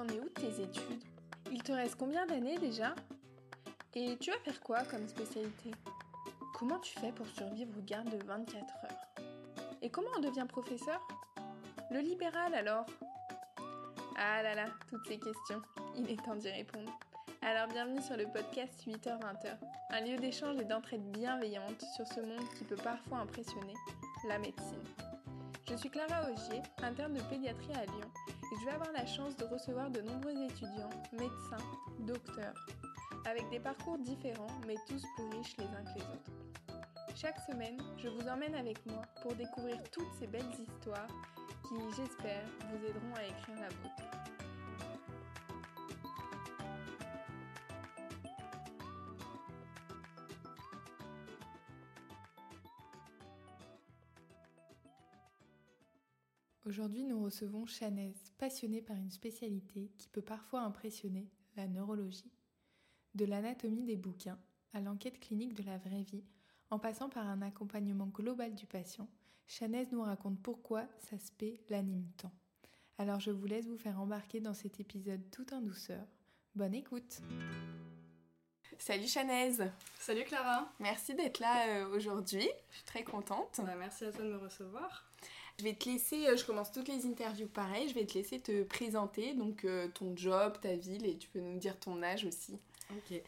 Où tes études? Il te reste combien d'années déjà? Et tu vas faire quoi comme spécialité? Comment tu fais pour survivre aux gardes de 24 heures? Et comment on devient professeur? Le libéral alors? Ah là là, toutes ces questions, il est temps d'y répondre. Alors bienvenue sur le podcast 8h-20h, un lieu d'échange et d'entraide bienveillante sur ce monde qui peut parfois impressionner, la médecine. Je suis Clara Augier, interne de pédiatrie à Lyon, je vais avoir la chance de recevoir de nombreux étudiants, médecins, docteurs, avec des parcours différents mais tous plus riches les uns que les autres. Chaque semaine, je vous emmène avec moi pour découvrir toutes ces belles histoires qui, j'espère, vous aideront à écrire la vôtre. Recevons Chanez, passionnée par une spécialité qui peut parfois impressionner, la neurologie. De l'anatomie des bouquins à l'enquête clinique de la vraie vie, en passant par un accompagnement global du patient, Chanez nous raconte pourquoi sa spé l'anime tant. Alors je vous laisse vous faire embarquer dans cet épisode tout en douceur. Bonne écoute Salut Chanez Salut Clara Merci d'être là euh, aujourd'hui, je suis très contente. Bah, merci à toi de me recevoir. Je vais te laisser, euh, je commence toutes les interviews pareil, je vais te laisser te présenter, donc euh, ton job, ta ville, et tu peux nous dire ton âge aussi. Ok.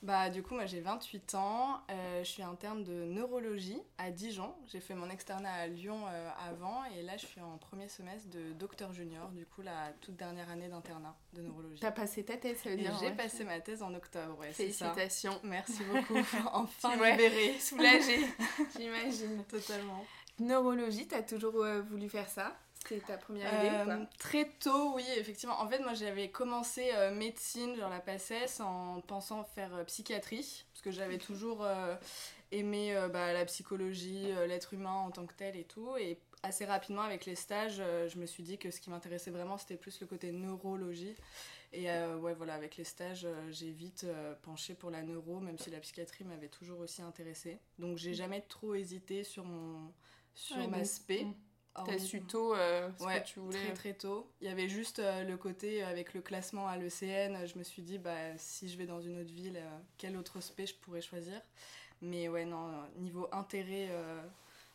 Bah du coup moi j'ai 28 ans, euh, je suis interne de neurologie à Dijon. J'ai fait mon externat à Lyon avant et là je suis en premier semestre de docteur junior, du coup la toute dernière année d'internat de neurologie. T'as passé ta thèse, ça veut dire J'ai passé ma thèse en octobre, ouais, Félicitations. Merci beaucoup. enfin libérée. Soulagée, j'imagine. Totalement. Neurologie, t'as toujours euh, voulu faire ça? C'était ta première idée ou Euh, quoi Très tôt, oui, effectivement. En fait, moi, j'avais commencé euh, médecine, genre la PACES, en pensant faire euh, psychiatrie, parce que j'avais toujours aimé bah, la psychologie, l'être humain en tant que tel et tout. Et assez rapidement, avec les stages, je me suis dit que ce qui m'intéressait vraiment, c'était plus le côté neurologie. Et euh, ouais, voilà, avec les stages, euh, j'ai vite euh, penché pour la neuro, même si la psychiatrie m'avait toujours aussi intéressée. Donc, j'ai jamais trop hésité sur, mon, sur Ouais, ma spé. T'as su tôt euh, ce Ouais, que tu voulais. très très tôt. Il y avait juste euh, le côté euh, avec le classement à l'ECN, je me suis dit bah si je vais dans une autre ville, euh, quel autre spé je pourrais choisir? Mais ouais non, euh, niveau intérêt euh,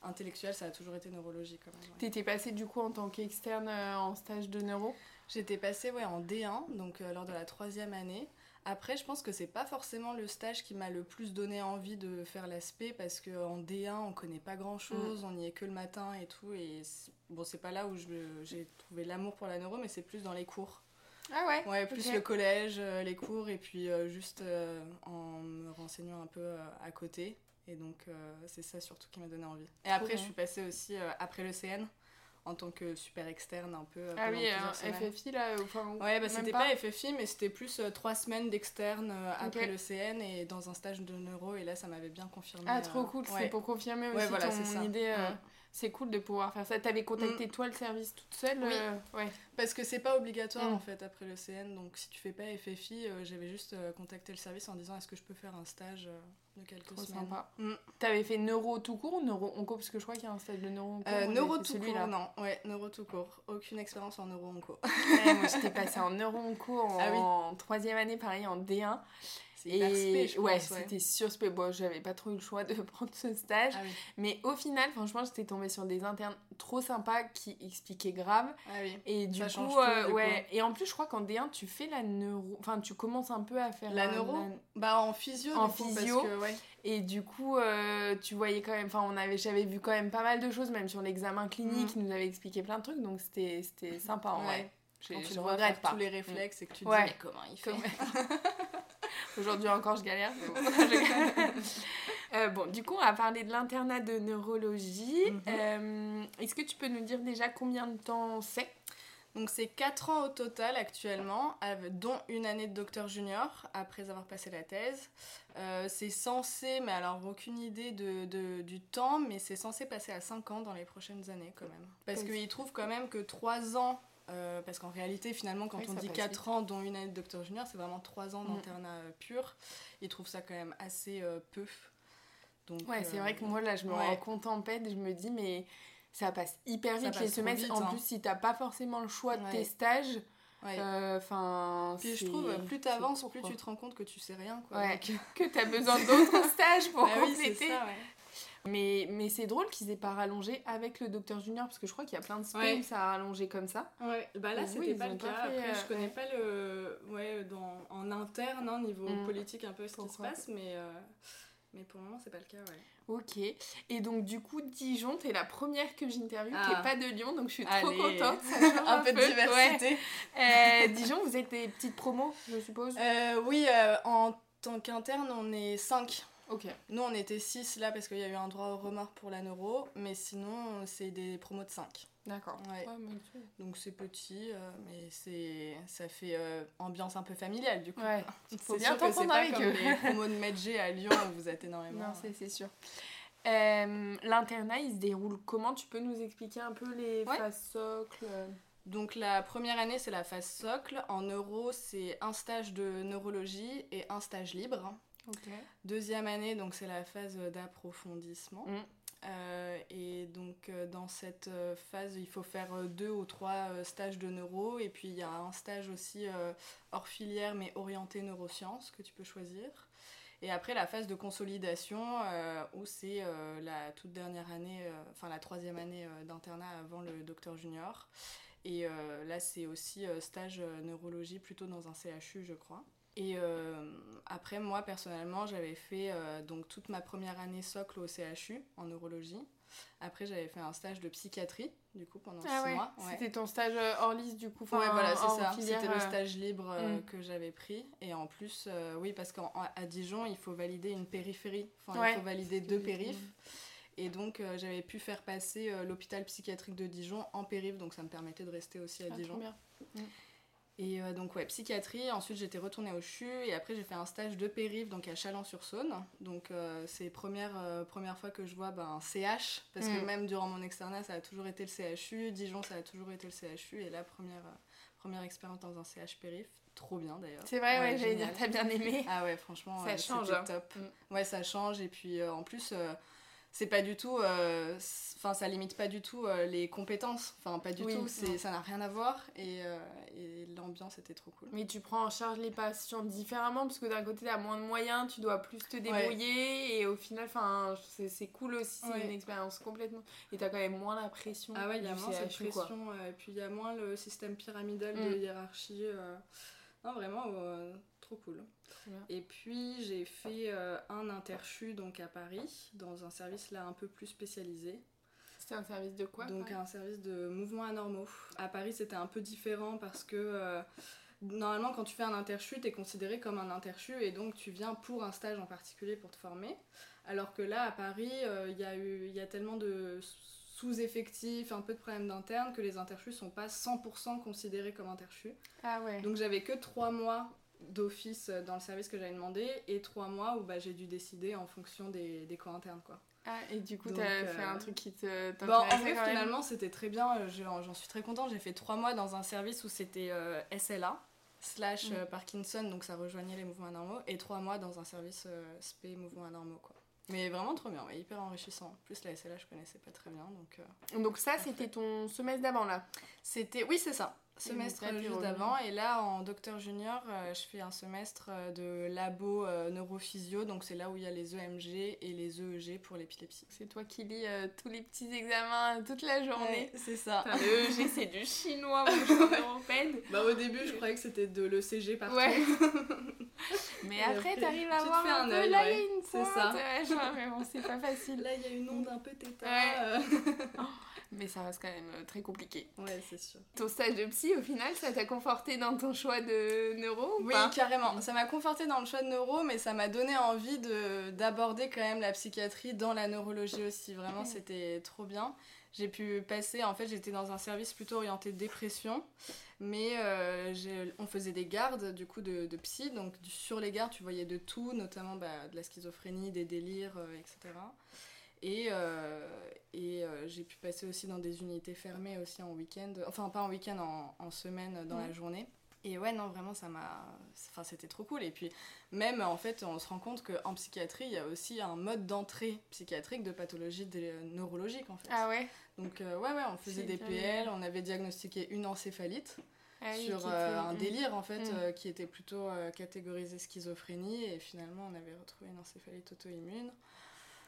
intellectuel, ça a toujours été neurologie quand même. ouais. T'étais passée du coup en tant qu'externe euh, en stage de neuro? J'étais passée ouais, en D1, donc euh, lors de la troisième année. Après, je pense que c'est pas forcément le stage qui m'a le plus donné envie de faire l'aspect parce qu'en D1, on connaît pas grand chose, on y est que le matin et tout. Et bon, c'est pas là où j'ai trouvé l'amour pour la neuro, mais c'est plus dans les cours. Ah ouais? Ouais, plus le collège, euh, les cours, et puis euh, juste euh, en me renseignant un peu à côté. Et donc, c'est ça surtout qui m'a donné envie. Et après, je suis passée aussi après le CN en tant que super externe un peu. euh, Ah oui, euh. FFI là, enfin. Ouais, bah c'était pas, FFI, mais c'était plus euh, trois semaines d'externe euh, après le CN et dans un stage de neuro, et là, ça m'avait bien confirmé. Ah, trop euh, cool, c'est ouais. pour confirmer aussi Ouais, voilà, ton idée. euh. C'est cool de pouvoir faire ça. T'avais contacté toi le service toute seule Oui. euh, Ouais. Parce que c'est pas obligatoire Mm. en fait après le CN, donc si tu fais pas FFI, euh, j'avais juste euh, contacté le service en disant est-ce que je peux faire un stage de quelques Trop semaines? sympa. Mm. T'avais fait neuro tout court ou neuro onco? Parce que je crois qu'il y a un stage de neuro onco. Neuro tout court, non. Ouais, neuro tout court. Aucune expérience en neuro onco. Ouais, moi j'étais passée en neuro onco en Ah oui. troisième année, pareil en D1. C'est spé, je ouais, pense, ouais. c'était sur spé. Bon, j'avais pas trop eu le choix de prendre ce stage. Ah oui. Mais au final, franchement, j'étais tombée sur des internes trop sympas qui expliquaient grave. Ah oui. Et du Ça coup, tout, euh, du coup. ouais. Et en plus, je crois qu'en D1, tu fais la neuro. Enfin, tu commences un peu à faire La neuro la- Bah en physio. En coup, physio. Parce que, ouais. Et du coup, euh, tu voyais quand même. Enfin, on avait, j'avais vu quand même pas mal de choses, même sur l'examen clinique, ils nous avaient expliqué plein de trucs, donc c'était, c'était sympa en Ouais. vrai. Quand tu je regrette pas. tous les réflexes et que tu te Ouais. dis mais comment il fait Aujourd'hui encore, je galère. bon. Euh, bon, du coup, on va parler de l'internat de neurologie. Mhm. Euh, Est-ce que tu peux nous dire déjà combien de temps c'est? Donc c'est 4 ans au total actuellement, dont une année de docteur junior après avoir passé la thèse. Euh, c'est censé, mais alors aucune idée de, de- du temps, mais c'est censé passer à 5 ans dans les prochaines années quand même. Parce qu'ils trouvent quand même que 3 ans, euh, parce qu'en réalité finalement quand Oui, on dit passe 4 ans dont une année de docteur junior, c'est vraiment 3 ans Mm. d'internat euh, pur. Ils trouvent ça quand même assez euh, peu. Donc, Ouais, c'est vrai que moi, là, je me ouais. rends compte en je me dis, mais ça passe hyper vite passe les semestres. vite, en hein. plus, si t'as pas forcément le choix de tes stages, Ouais. Euh, Enfin. Puis je trouve, plus t'avances, plus tu te rends compte que tu sais rien, quoi. Ouais. Donc, que t'as besoin d'autres stages pour bah oui, compléter. ça, ouais. Mais, mais c'est drôle qu'ils aient pas rallongé avec le docteur Junior, parce que je crois qu'il y a plein de spams Ouais. où ça a rallongé comme ça. Ouais, bah là c'était pas le pas cas. fait, Après, euh, je connais ouais. pas le. Ouais, dans... en interne, hein, niveau Mm. politique, un peu ce qui se passe, mais. euh, Mais pour le moment, c'est pas le cas, ouais. Ok. Et donc, du coup, Dijon, t'es la première que j'interviewe Ah. qui est pas de Lyon, donc je suis trop contente. ça change un peu de diversité. Ouais. Euh, Dijon, vous êtes des petites promos, je suppose? Euh, oui, euh, en tant qu'interne, on est 5. Ok. Nous, on était 6 là parce qu'il y a eu un droit au remords pour la neuro, mais sinon, c'est des promos de 5. D'accord. Ouais. Donc c'est petit, euh, mais c'est ça fait euh, ambiance un peu familiale du coup. Ouais. Faut bien t'entendre avec eux. les promos de Medjay à Lyon où vous êtes énormément. Non, c'est c'est sûr. Euh, L'internat, il se déroule comment? Tu peux nous expliquer un peu les Ouais. phases socles Donc la première année, c'est la phase socle. En neuro, c'est un stage de neurologie et un stage libre. Deuxième année, donc c'est la phase d'approfondissement. Mm. Euh, et donc euh, dans cette euh, phase, il faut faire deux ou trois stages de neuro. Et puis il y a un stage aussi hors filière mais orienté neurosciences que tu peux choisir. Et après la phase de consolidation où c'est la toute dernière année, enfin la troisième année d'internat avant le docteur junior. Et là c'est aussi stage neurologie plutôt dans un CHU je crois. Et euh, après, moi personnellement, j'avais fait euh, donc toute ma première année socle au CHU en neurologie. Après, j'avais fait un stage de psychiatrie, du coup, pendant Ah six ouais. mois. Ouais. C'était ton stage euh, hors liste du coup. enfin, Ouais, voilà, c'est ça. C'était le stage libre euh, Mm. que j'avais pris. Et en plus, euh, oui, parce qu'à Dijon, il faut valider une périphérie. Enfin, Ouais. il faut valider deux Mm. périphes. Et donc, euh, j'avais pu faire passer euh, l'hôpital psychiatrique de Dijon en périph. Donc, ça me permettait de rester aussi à Ah, trop Dijon. bien. Et euh, donc ouais, psychiatrie, ensuite j'étais retournée au CHU et après j'ai fait un stage de périph donc à Chalon-sur-Saône. Donc euh, c'est première euh, première fois que je vois ben, un CH parce que Mm. même durant mon externat ça a toujours été le CHU, Dijon ça a toujours été le CHU et là première première expérience dans un CH périph, trop bien d'ailleurs. C'est vrai, ouais, j'allais dire, t'as bien aimé. Ah ouais, franchement, Ça change, hein. top. Mm. Ouais, ça change. Et puis en plus, c'est pas du tout. euh, Enfin, ça limite pas du tout euh, les compétences. Enfin, pas du Oui, tout. c'est Ça n'a rien à voir. Et, euh, et l'ambiance était trop cool. Mais tu prends en charge les patients différemment parce que d'un côté, t'as moins de moyens, tu dois plus te débrouiller et au final, enfin, c'est cool aussi, c'est Ouais. une expérience complètement. Et t'as quand même moins la pression. Ah ouais, il y a moins cette pression. et puis il y a moins le système pyramidal de Mm. hiérarchie. Non, vraiment, euh, trop cool. Bien. Et puis j'ai fait euh, un interchu donc à Paris, dans un service là un peu plus spécialisé. C'était un service de quoi donc un service de mouvements anormaux. À Paris, c'était un peu différent parce que euh, normalement, quand tu fais un interchu, tu es considéré comme un interchu et donc tu viens pour un stage en particulier pour te former. Alors que là, à Paris, il y, a eu- il y a tellement de sous-effectifs, un peu de problèmes d'interne que les interchus sont pas 100% considérés comme interchus. Ah ouais. Donc j'avais que trois mois d'office dans le service que j'avais demandé et trois mois où bah, j'ai dû décider en fonction des, des coins internes quoi. Ah, et du coup, t'as euh, fait un truc qui te Bon, en t'intéressait vrai, quand finalement, c'était très bien. euh, je- J'en suis très contente. J'ai fait trois mois dans un service où c'était euh, SLA slash Mm. euh, Parkinson, donc ça rejoignait les mouvements anormaux, et trois mois dans un service euh, SP mouvements anormaux, quoi. Mais vraiment trop bien, ouais, hyper enrichissant. En plus, la SLA, je connaissais pas très bien, donc... euh, Donc ça, c'était ton semestre d'avant, là? C'était... Oui, c'est ça. Semestre juste d'avant. Et là, en docteur junior, euh, je fais un semestre euh, de labo euh, neurophysio, donc c'est là où il y a les EMG et les EEG pour l'épilepsie. C'est toi qui lis euh, tous les petits examens toute la journée. c'est ça. Putain, le EG, c'est du chinois, européenne. Bah, au début, je croyais que c'était de l'ECG partout. Ouais. Mais Et après, t'arrives à tu voir un un peu, là, il ouais. y a une pointe, ça. ouais, genre, mais bon, c'est pas facile. Là, il y a une onde un peu tétard. Ouais. Mais ça reste quand même euh, très compliqué. Ouais, c'est sûr. Ton stage de psy, au final, ça t'a conforté dans ton choix de neuro ou Oui, pas? carrément. Ça m'a conforté dans le choix de neuro, mais ça m'a donné envie de d'aborder quand même la psychiatrie dans la neurologie aussi. Vraiment, c'était trop bien. J'ai pu passer, en fait, j'étais dans un service plutôt orienté dépression, mais euh, on faisait des gardes du coup de, de psy, donc sur les gardes, tu voyais de tout, notamment bah, de la schizophrénie, des délires, euh, etc. Et, euh, et euh, j'ai pu passer aussi dans des unités fermées aussi en week-end, enfin pas en week-end, en, en semaine dans la journée. Et ouais, non, vraiment, ça m'a. Enfin, c'était trop cool. Et puis, même, en fait, on se rend compte qu'en psychiatrie, il y a aussi un mode d'entrée psychiatrique de pathologie dé- neurologique, en fait. Ah ouais? Donc, euh, ouais, ouais, on faisait des PL, on avait diagnostiqué une encéphalite. Ah oui, sur euh, un délire en fait Mm. euh, qui était plutôt euh, catégorisé schizophrénie et finalement on avait retrouvé une encéphalite auto-immune.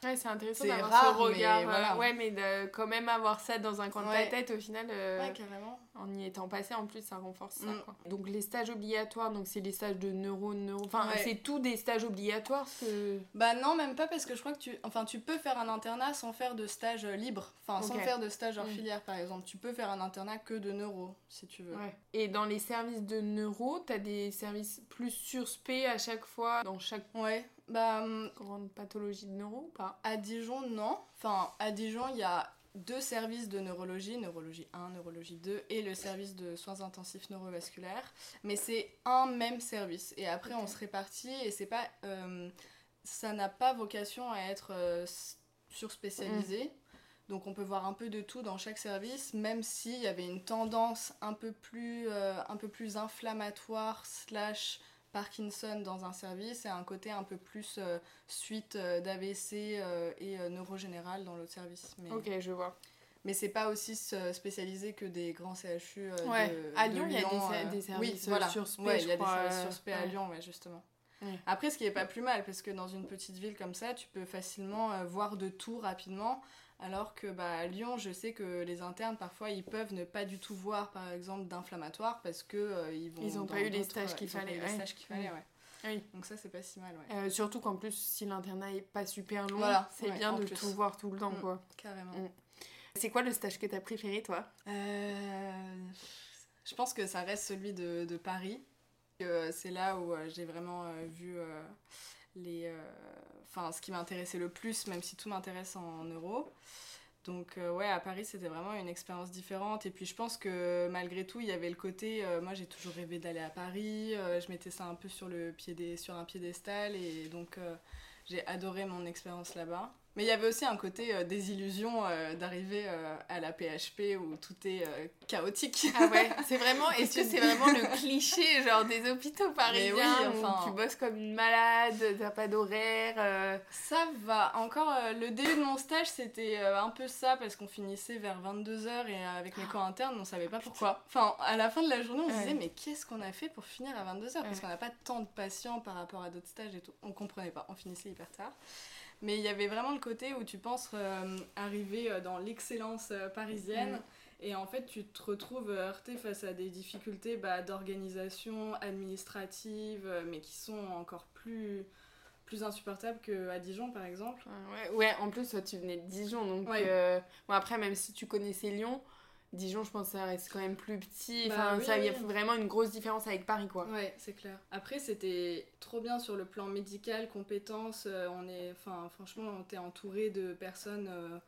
Ouais, c'est intéressant d'avoir ce regard. mais euh, voilà. Ouais, mais de quand même avoir ça dans un coin de Ouais. ta tête, au final, euh, Ouais, carrément. en y étant passé, en plus, ça renforce ça. Mm. Quoi. Donc les stages obligatoires, donc c'est les stages de neuro, neuro. Enfin, Ouais. c'est tout des stages obligatoires. Que... Bah non, même pas parce que je crois que tu enfin tu peux faire un internat sans faire de stage euh, libre, enfin sans Ok. faire de stage hors Mm. filière par exemple. Tu peux faire un internat que de neuro si tu veux. Ouais. Et dans les services de neuro, t'as des services plus surspé à chaque fois dans chaque Ouais. Bah hum, grande pathologie de neuro ou pas? à Dijon non. Enfin à Dijon il y a deux services de neurologie, neurologie 1, neurologie 2 et le service de soins intensifs neurovasculaires, mais c'est un même service. Et après on se répartit et c'est pas euh, ça n'a pas vocation à être euh, surspécialisé. Donc on peut voir un peu de tout dans chaque service, même s'il y avait une tendance un peu plus, euh, un peu plus inflammatoire slash Parkinson dans un service et un côté un peu plus euh, suite euh, d'AVC euh, et euh, neurogénéral dans l'autre service. Mais, Ok, je vois. mais c'est pas aussi spécialisé que des grands CHU. Ouais. de- À Lyon, il y a des oui, services, voilà. sur spé, Ouais, il y a crois, des services sur spé à ouais. Lyon, ouais, justement. Après, ce qui est pas plus mal, parce que dans une petite ville comme ça, tu peux facilement voir de tout rapidement. Alors que bah, à Lyon, je sais que les internes, parfois, ils peuvent ne pas du tout voir, par exemple, d'inflammatoire parce que euh, ils vont. Ils ont dans pas eu les stages qu'il fallait, ouais. Les stages qu'il fallait, ouais. Oui. Donc ça, c'est pas si mal, ouais. Euh, surtout qu'en plus, si l'internat est pas super long, Voilà, c'est ouais, bien en de plus. tout voir tout le temps, Mm. quoi. Carrément. Mm. C'est quoi le stage que t'as préféré, toi? Euh, je pense que ça reste celui de, de Paris. C'est là où j'ai vraiment vu les, euh, ce qui m'intéressait le plus, même si tout m'intéresse en euros. Donc euh, ouais, à Paris, c'était vraiment une expérience différente. Et puis je pense que malgré tout, il y avait le côté, euh, moi j'ai toujours rêvé d'aller à Paris. je mettais ça un peu sur, le piédé, sur un piédestal. Et donc j'ai adoré mon expérience là-bas. Mais il y avait aussi un côté euh, désillusion euh, d'arriver euh, à la PHP où tout est euh, chaotique. Ah ouais, c'est vraiment, est-ce que c'est vraiment le cliché, genre des hôpitaux parisiens oui, enfin- où tu bosses comme une malade, t'as pas d'horaire Ça va. Encore, le début de mon stage, c'était un peu ça parce qu'on finissait vers 22h et avec mes co internes, on savait pas pourquoi. Enfin, à la fin de la journée, on se Ouais. disait, mais qu'est-ce qu'on a fait pour finir à 22h Parce Ouais. qu'on n'a pas tant de patients par rapport à d'autres stages et tout. On comprenait pas. On finissait hyper tard. Mais il y avait vraiment le côté où tu penses euh, arriver euh, dans l'excellence euh, parisienne. Mm. Et en fait, tu te retrouves heurté face à des difficultés bah, d'organisation administrative, mais qui sont encore plus, plus insupportables qu'à Dijon, par exemple. Ouais, ouais, en plus, toi, tu venais de Dijon, donc... Ouais. euh, Bon, après, même si tu connaissais Lyon, Dijon, je pense que ça reste quand même plus petit. Bah Enfin, oui, ça, il y a oui. vraiment une grosse différence avec Paris, quoi. Ouais, c'est clair. Après, c'était trop bien sur le plan médical, compétences. euh, on est, enfin, franchement, t'es entouré de personnes euh,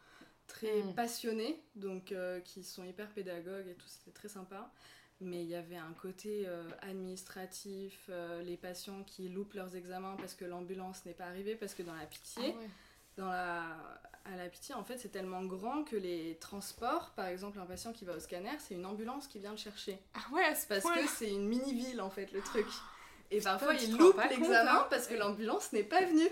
très Mm. passionnées, donc euh, qui sont hyper pédagogues et tout. C'était très sympa. Mais il y avait un côté euh, administratif, les patients qui loupent leurs examens parce que l'ambulance n'est pas arrivée, parce que dans la pitié, Ah ouais. dans la, à la pitié, en fait, c'est tellement grand que les transports, par exemple, un patient qui va au scanner, c'est une ambulance qui vient le chercher. Ah ouais, ce Parce que c'est une mini-ville en fait le truc. Et parfois tu il te rends loupe pas compte, l'examen hein. parce que l'ambulance n'est pas venue.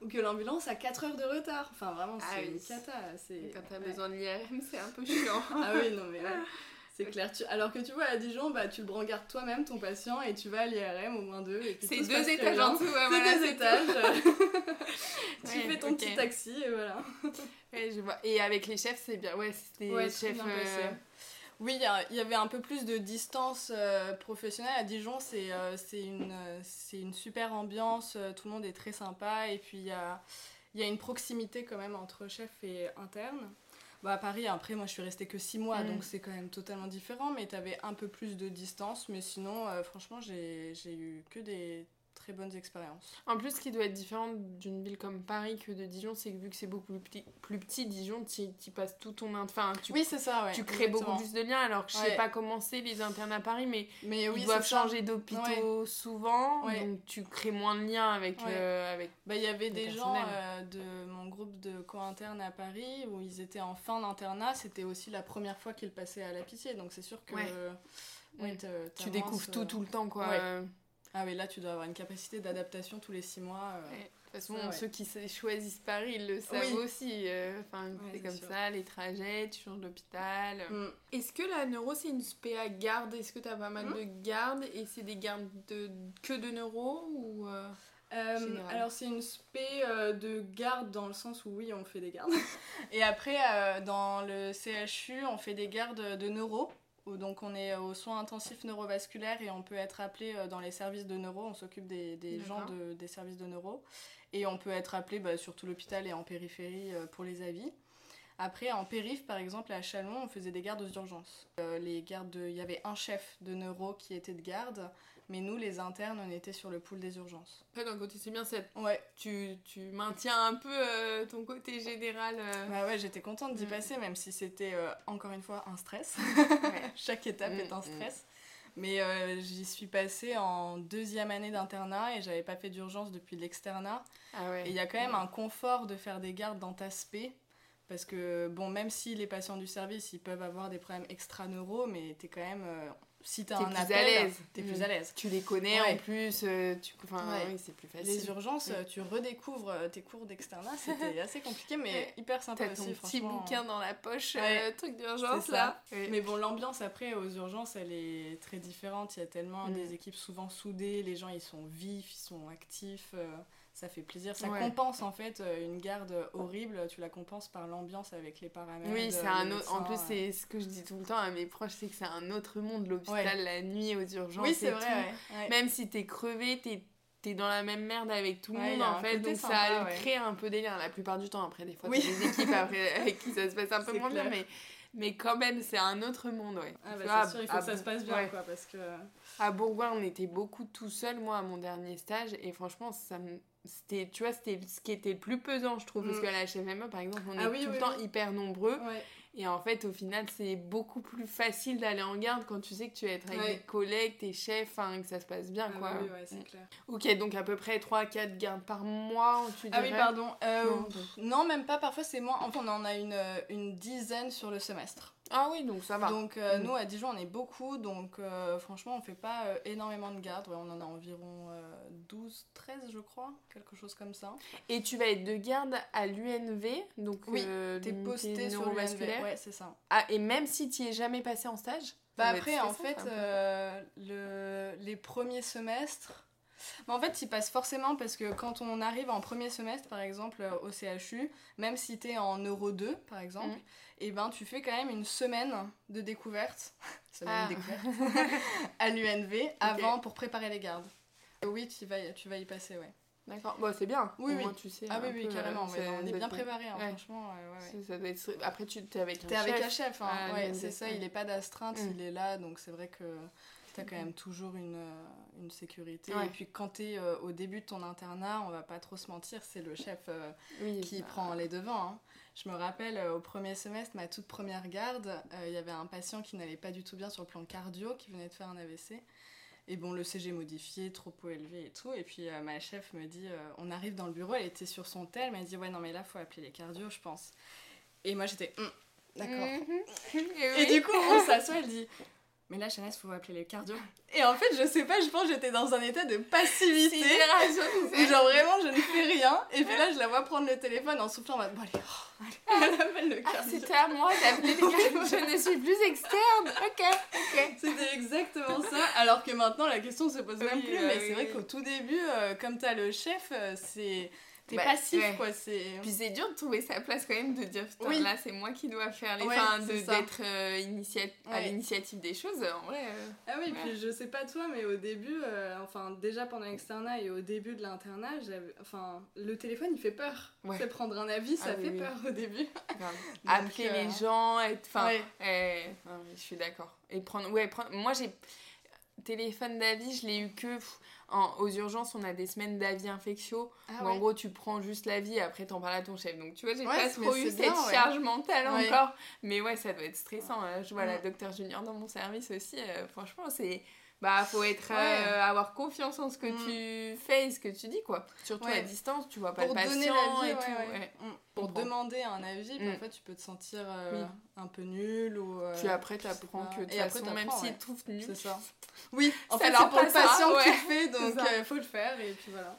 Ou que l'ambulance a 4 heures de retard. Enfin vraiment Ah c'est oui. une cata. c'est- Quand t'as ouais. besoin de l'IRM, c'est un peu chiant. Ah oui non mais ouais. C'est clair. Tu- Alors que tu vois à Dijon, bah, tu le brancardes toi-même ton patient et tu vas à l'IRM au moins deux. C'est deux étages en dessous, ouais, C'est voilà, deux étages. tu Ouais, fais ton petit taxi et voilà. Ouais, je vois. Et avec les chefs, c'est bien. Ouais, c'était Ouais, chefs. euh. Oui, il y avait un peu plus de distance euh, professionnelle. À Dijon, c'est euh, une, une super ambiance, euh, tout le monde est très sympa. Et puis, il y a, il y a une proximité quand même entre chef et interne. Bah, à Paris, après, moi, je suis restée que 6 mois, Mm. donc c'est quand même totalement différent. Mais tu avais un peu plus de distance. Mais sinon, euh, franchement, j'ai j'ai eu que des très bonnes expériences. En plus, ce qui doit être différent d'une ville comme Paris que de Dijon, c'est que vu que c'est beaucoup plus petit, plus petit Dijon, tu passes tout ton... Enfin, tu, Oui, c'est ça, ouais. tu crées beaucoup plus de liens, alors que je sais pas comment c'est les internes à Paris, mais Mais oui, ils doivent changer d'hôpitaux souvent, Ouais. donc tu crées moins de liens avec... Euh, avec... Bah, il y avait des gens euh, de mon groupe de co-internes à Paris où ils étaient en fin d'internat. C'était aussi la première fois qu'ils passaient à la pitié. Donc c'est sûr que euh, t'as Tu découvres tout tout le temps, quoi. Ouais. Ah oui, là tu dois avoir une capacité d'adaptation tous les six mois. euh, Ouais. toute façon, ouais. ceux qui se- choisissent Paris, ils le savent Oui. aussi. euh, Enfin, Ouais, c'est comme sûr. ça, les trajets, tu changes d'hôpital. Mm. Est-ce que la neuro, c'est une spé à garde? Est-ce que tu as pas mal Hmm? de gardes Et c'est des gardes de... que de neuro ou euh, Euh, alors c'est une spé euh, de garde dans le sens où oui on fait des gardes. Et après euh, dans le CHU on fait des gardes de neuro. Donc on est aux soins intensifs neurovasculaires et on peut être appelé euh, dans les services de neuro. On s'occupe des, des gens de- des services de neuro. Et on peut être appelé bah, sur tout l'hôpital et en périphérie euh, pour les avis. Après, en périph, par exemple, à Chalon, on faisait des gardes aux urgences. Euh, les gardes de- Il y avait un chef de neuro qui était de garde, mais nous, les internes, on était sur le pool des urgences. Après, d'un côté, c'est bien, c'est- Ouais, tu, tu maintiens un peu euh, ton côté général. euh, Bah ouais, j'étais contente d'y Mm. passer, même si c'était euh, encore une fois un stress. ouais. Chaque étape Mm, est un mm. stress. Mais j'y suis passée en deuxième année d'internat et j'avais pas fait d'urgence depuis l'externat. Ah ouais. Et il y a quand même un confort de faire des gardes dans ta spé. Parce que, bon, même si les patients du service, ils peuvent avoir des problèmes extra-neuro, mais t'es quand même... si t'as un plus appel, à l'aise. t'es Mm. plus à l'aise. Tu les connais Ouais. en plus, euh, tu... enfin, Ouais. oui, c'est plus facile. Les urgences, Mm. tu redécouvres euh, tes cours d'externat, c'était assez compliqué, mais hyper sympa ton aussi, petit franchement. bouquin dans la poche, euh, truc d'urgence là. Mais bon, l'ambiance après aux urgences, elle est très différente. Il y a tellement Mm. des équipes souvent soudées, les gens ils sont vifs, ils sont actifs, euh, ça fait plaisir. Ça Ouais. compense en fait euh, une garde horrible, tu la compenses par l'ambiance avec les paramètres. Oui, c'est un autre. En plus, c'est ce que je dis tout le temps à mes proches, c'est que c'est un autre monde, l'hôpital, la nuit, aux urgences. Oui, c'est vrai, ouais. Même si t'es crevé, t'es es dans la même merde avec tout le Ouais, monde en fait, donc sympa, ça ouais. crée un peu délire la plupart du temps. Après, des fois, Oui. des équipes après, avec qui ça se passe un peu moins bien, mais, mais quand même, c'est un autre monde, ouais. Ah bah, vois, c'est sûr, il faut que ça se passe bien ouais. quoi, parce que. À Bourgoin, on était beaucoup tout seul, moi, à mon dernier stage, et franchement, ça me- C'était, tu vois, c'était ce qui était le plus pesant, je trouve, parce Mm. qu'à la HFME, par exemple, on est Ah oui, tout oui, le temps oui. hyper nombreux, Ouais. et en fait, au final, c'est beaucoup plus facile d'aller en garde quand tu sais que tu vas être avec Ouais. des collègues, tes chefs, que ça se passe bien, Ah quoi. ouais, c'est Mm. clair. Ok, donc à peu près 3-4 gardes par mois, tu Ah oui, dirais pardon. Euh, Non, pff, non, même pas, parfois c'est moins. Enfin, on en a une, euh, une dizaine sur le semestre. Ah oui, donc ça va. Donc euh, Mm. nous à Dijon on est beaucoup, donc euh, franchement on fait pas euh, énormément de gardes, ouais, on en a environ euh, 12, 13 je crois, quelque chose comme ça. Et tu vas être de garde à l'UNV, donc Oui, T'es posté sur l'UNV, ouais c'est ça. Ah, et même si tu es jamais passé en stage Bah après en fait le, les premiers semestres, en fait ils passent forcément parce que quand on arrive en premier semestre par exemple au CHU, même si t'es en Euro 2 par exemple, Mhm. Et ben tu fais quand même une semaine de découverte, semaine Ah. découverte à l'UNV avant pour préparer les gardes. Oui, tu vas, y- tu vas y passer, ouais. D'accord, bon, c'est bien. Oui, Au oui. moins, tu sais. Ah oui, oui, peu, carrément, euh, ouais, on est bien préparé, hein, ouais. franchement. ouais, ouais, ouais. Ça, ça doit être... Après, tu es avec un T'es chef. avec un chef, hein. Ah, ouais, c'est ça, il est pas d'astreinte, Mm. il est là, donc c'est vrai que t'as quand même toujours une, euh, une sécurité. Et puis quand t'es euh, au début de ton internat, on va pas trop se mentir, c'est le chef euh, Oui, qui bah, prend les devants. hein. Je me rappelle euh, au premier semestre, ma toute première garde, euh, il y avait un patient qui n'allait pas du tout bien sur le plan cardio, qui venait de faire un AVC. Et bon, le CG modifié, trop haut élevé et tout. Et puis euh, ma chef me dit, euh, on arrive dans le bureau, elle était sur son tel, elle m'a dit, ouais, non, mais là, faut appeler les cardios, je pense. Et moi, j'étais, Hum, d'accord. Mhm. Et du coup, on s'assoit, elle dit Mais là, Chanès, faut appeler les cardio. Et en fait, je sais pas, je pense que j'étais dans un état de passivité. Tu Où genre vraiment, je ne fais rien. Et puis là, je la vois prendre le téléphone en soufflant en mode Bon, allez, oh, allez, elle appelle le Ah, cardio. c'était à moi d'appeler les gars. Je ne suis plus externe. Ok, ok. C'était exactement ça. Alors que maintenant, la question se pose même Oui, plus. bah mais oui, c'est vrai qu'au tout début, euh, comme t'as le chef, euh, c'est. T'es Bah, passif, ouais. quoi. C'est. Puis c'est dur de trouver sa place quand même, de dire putain, Oui. là c'est moi qui dois faire les. Ouais, ça. d'être euh, initia- à l'initiative des choses. En vrai. euh, Ah oui, puis je sais pas toi, mais au début, euh, enfin déjà pendant l'externat et au début de l'internat, enfin le téléphone il fait peur. C'est prendre un avis, ça Ah oui, fait oui. peur au début. Donc, Appeler euh, les gens, être. Enfin, je suis d'accord. Et prendre. Ouais, prendre. Moi j'ai. Téléphone d'avis, je l'ai eu que. pff, en- aux urgences, on a des semaines d'avis infectiaux. Ah où en gros, tu prends juste l'avis et après t'en parles à ton chef. Donc tu vois, j'ai Ouais, pas trop eu cette bien, ouais. charge mentale encore. Mais ouais, ça doit être stressant. hein. Je vois la docteur junior dans mon service aussi. euh, franchement, c'est. Bah, faut être. Ouais. euh, avoir confiance en ce que Mm. tu fais et ce que tu dis, quoi. Surtout Ouais. à distance, tu vois pas pour le patient donner l'avis, et ouais, tout. Mm. Pour demander un avis, Mm. parfois tu peux te sentir euh, Oui. un peu nul ou. euh, Puis après, t'apprends que de Et après, même te trouvent nul. C'est ça. Oui, en Ça fait, c'est pour le patient que tu fais, donc il faut le faire et puis voilà.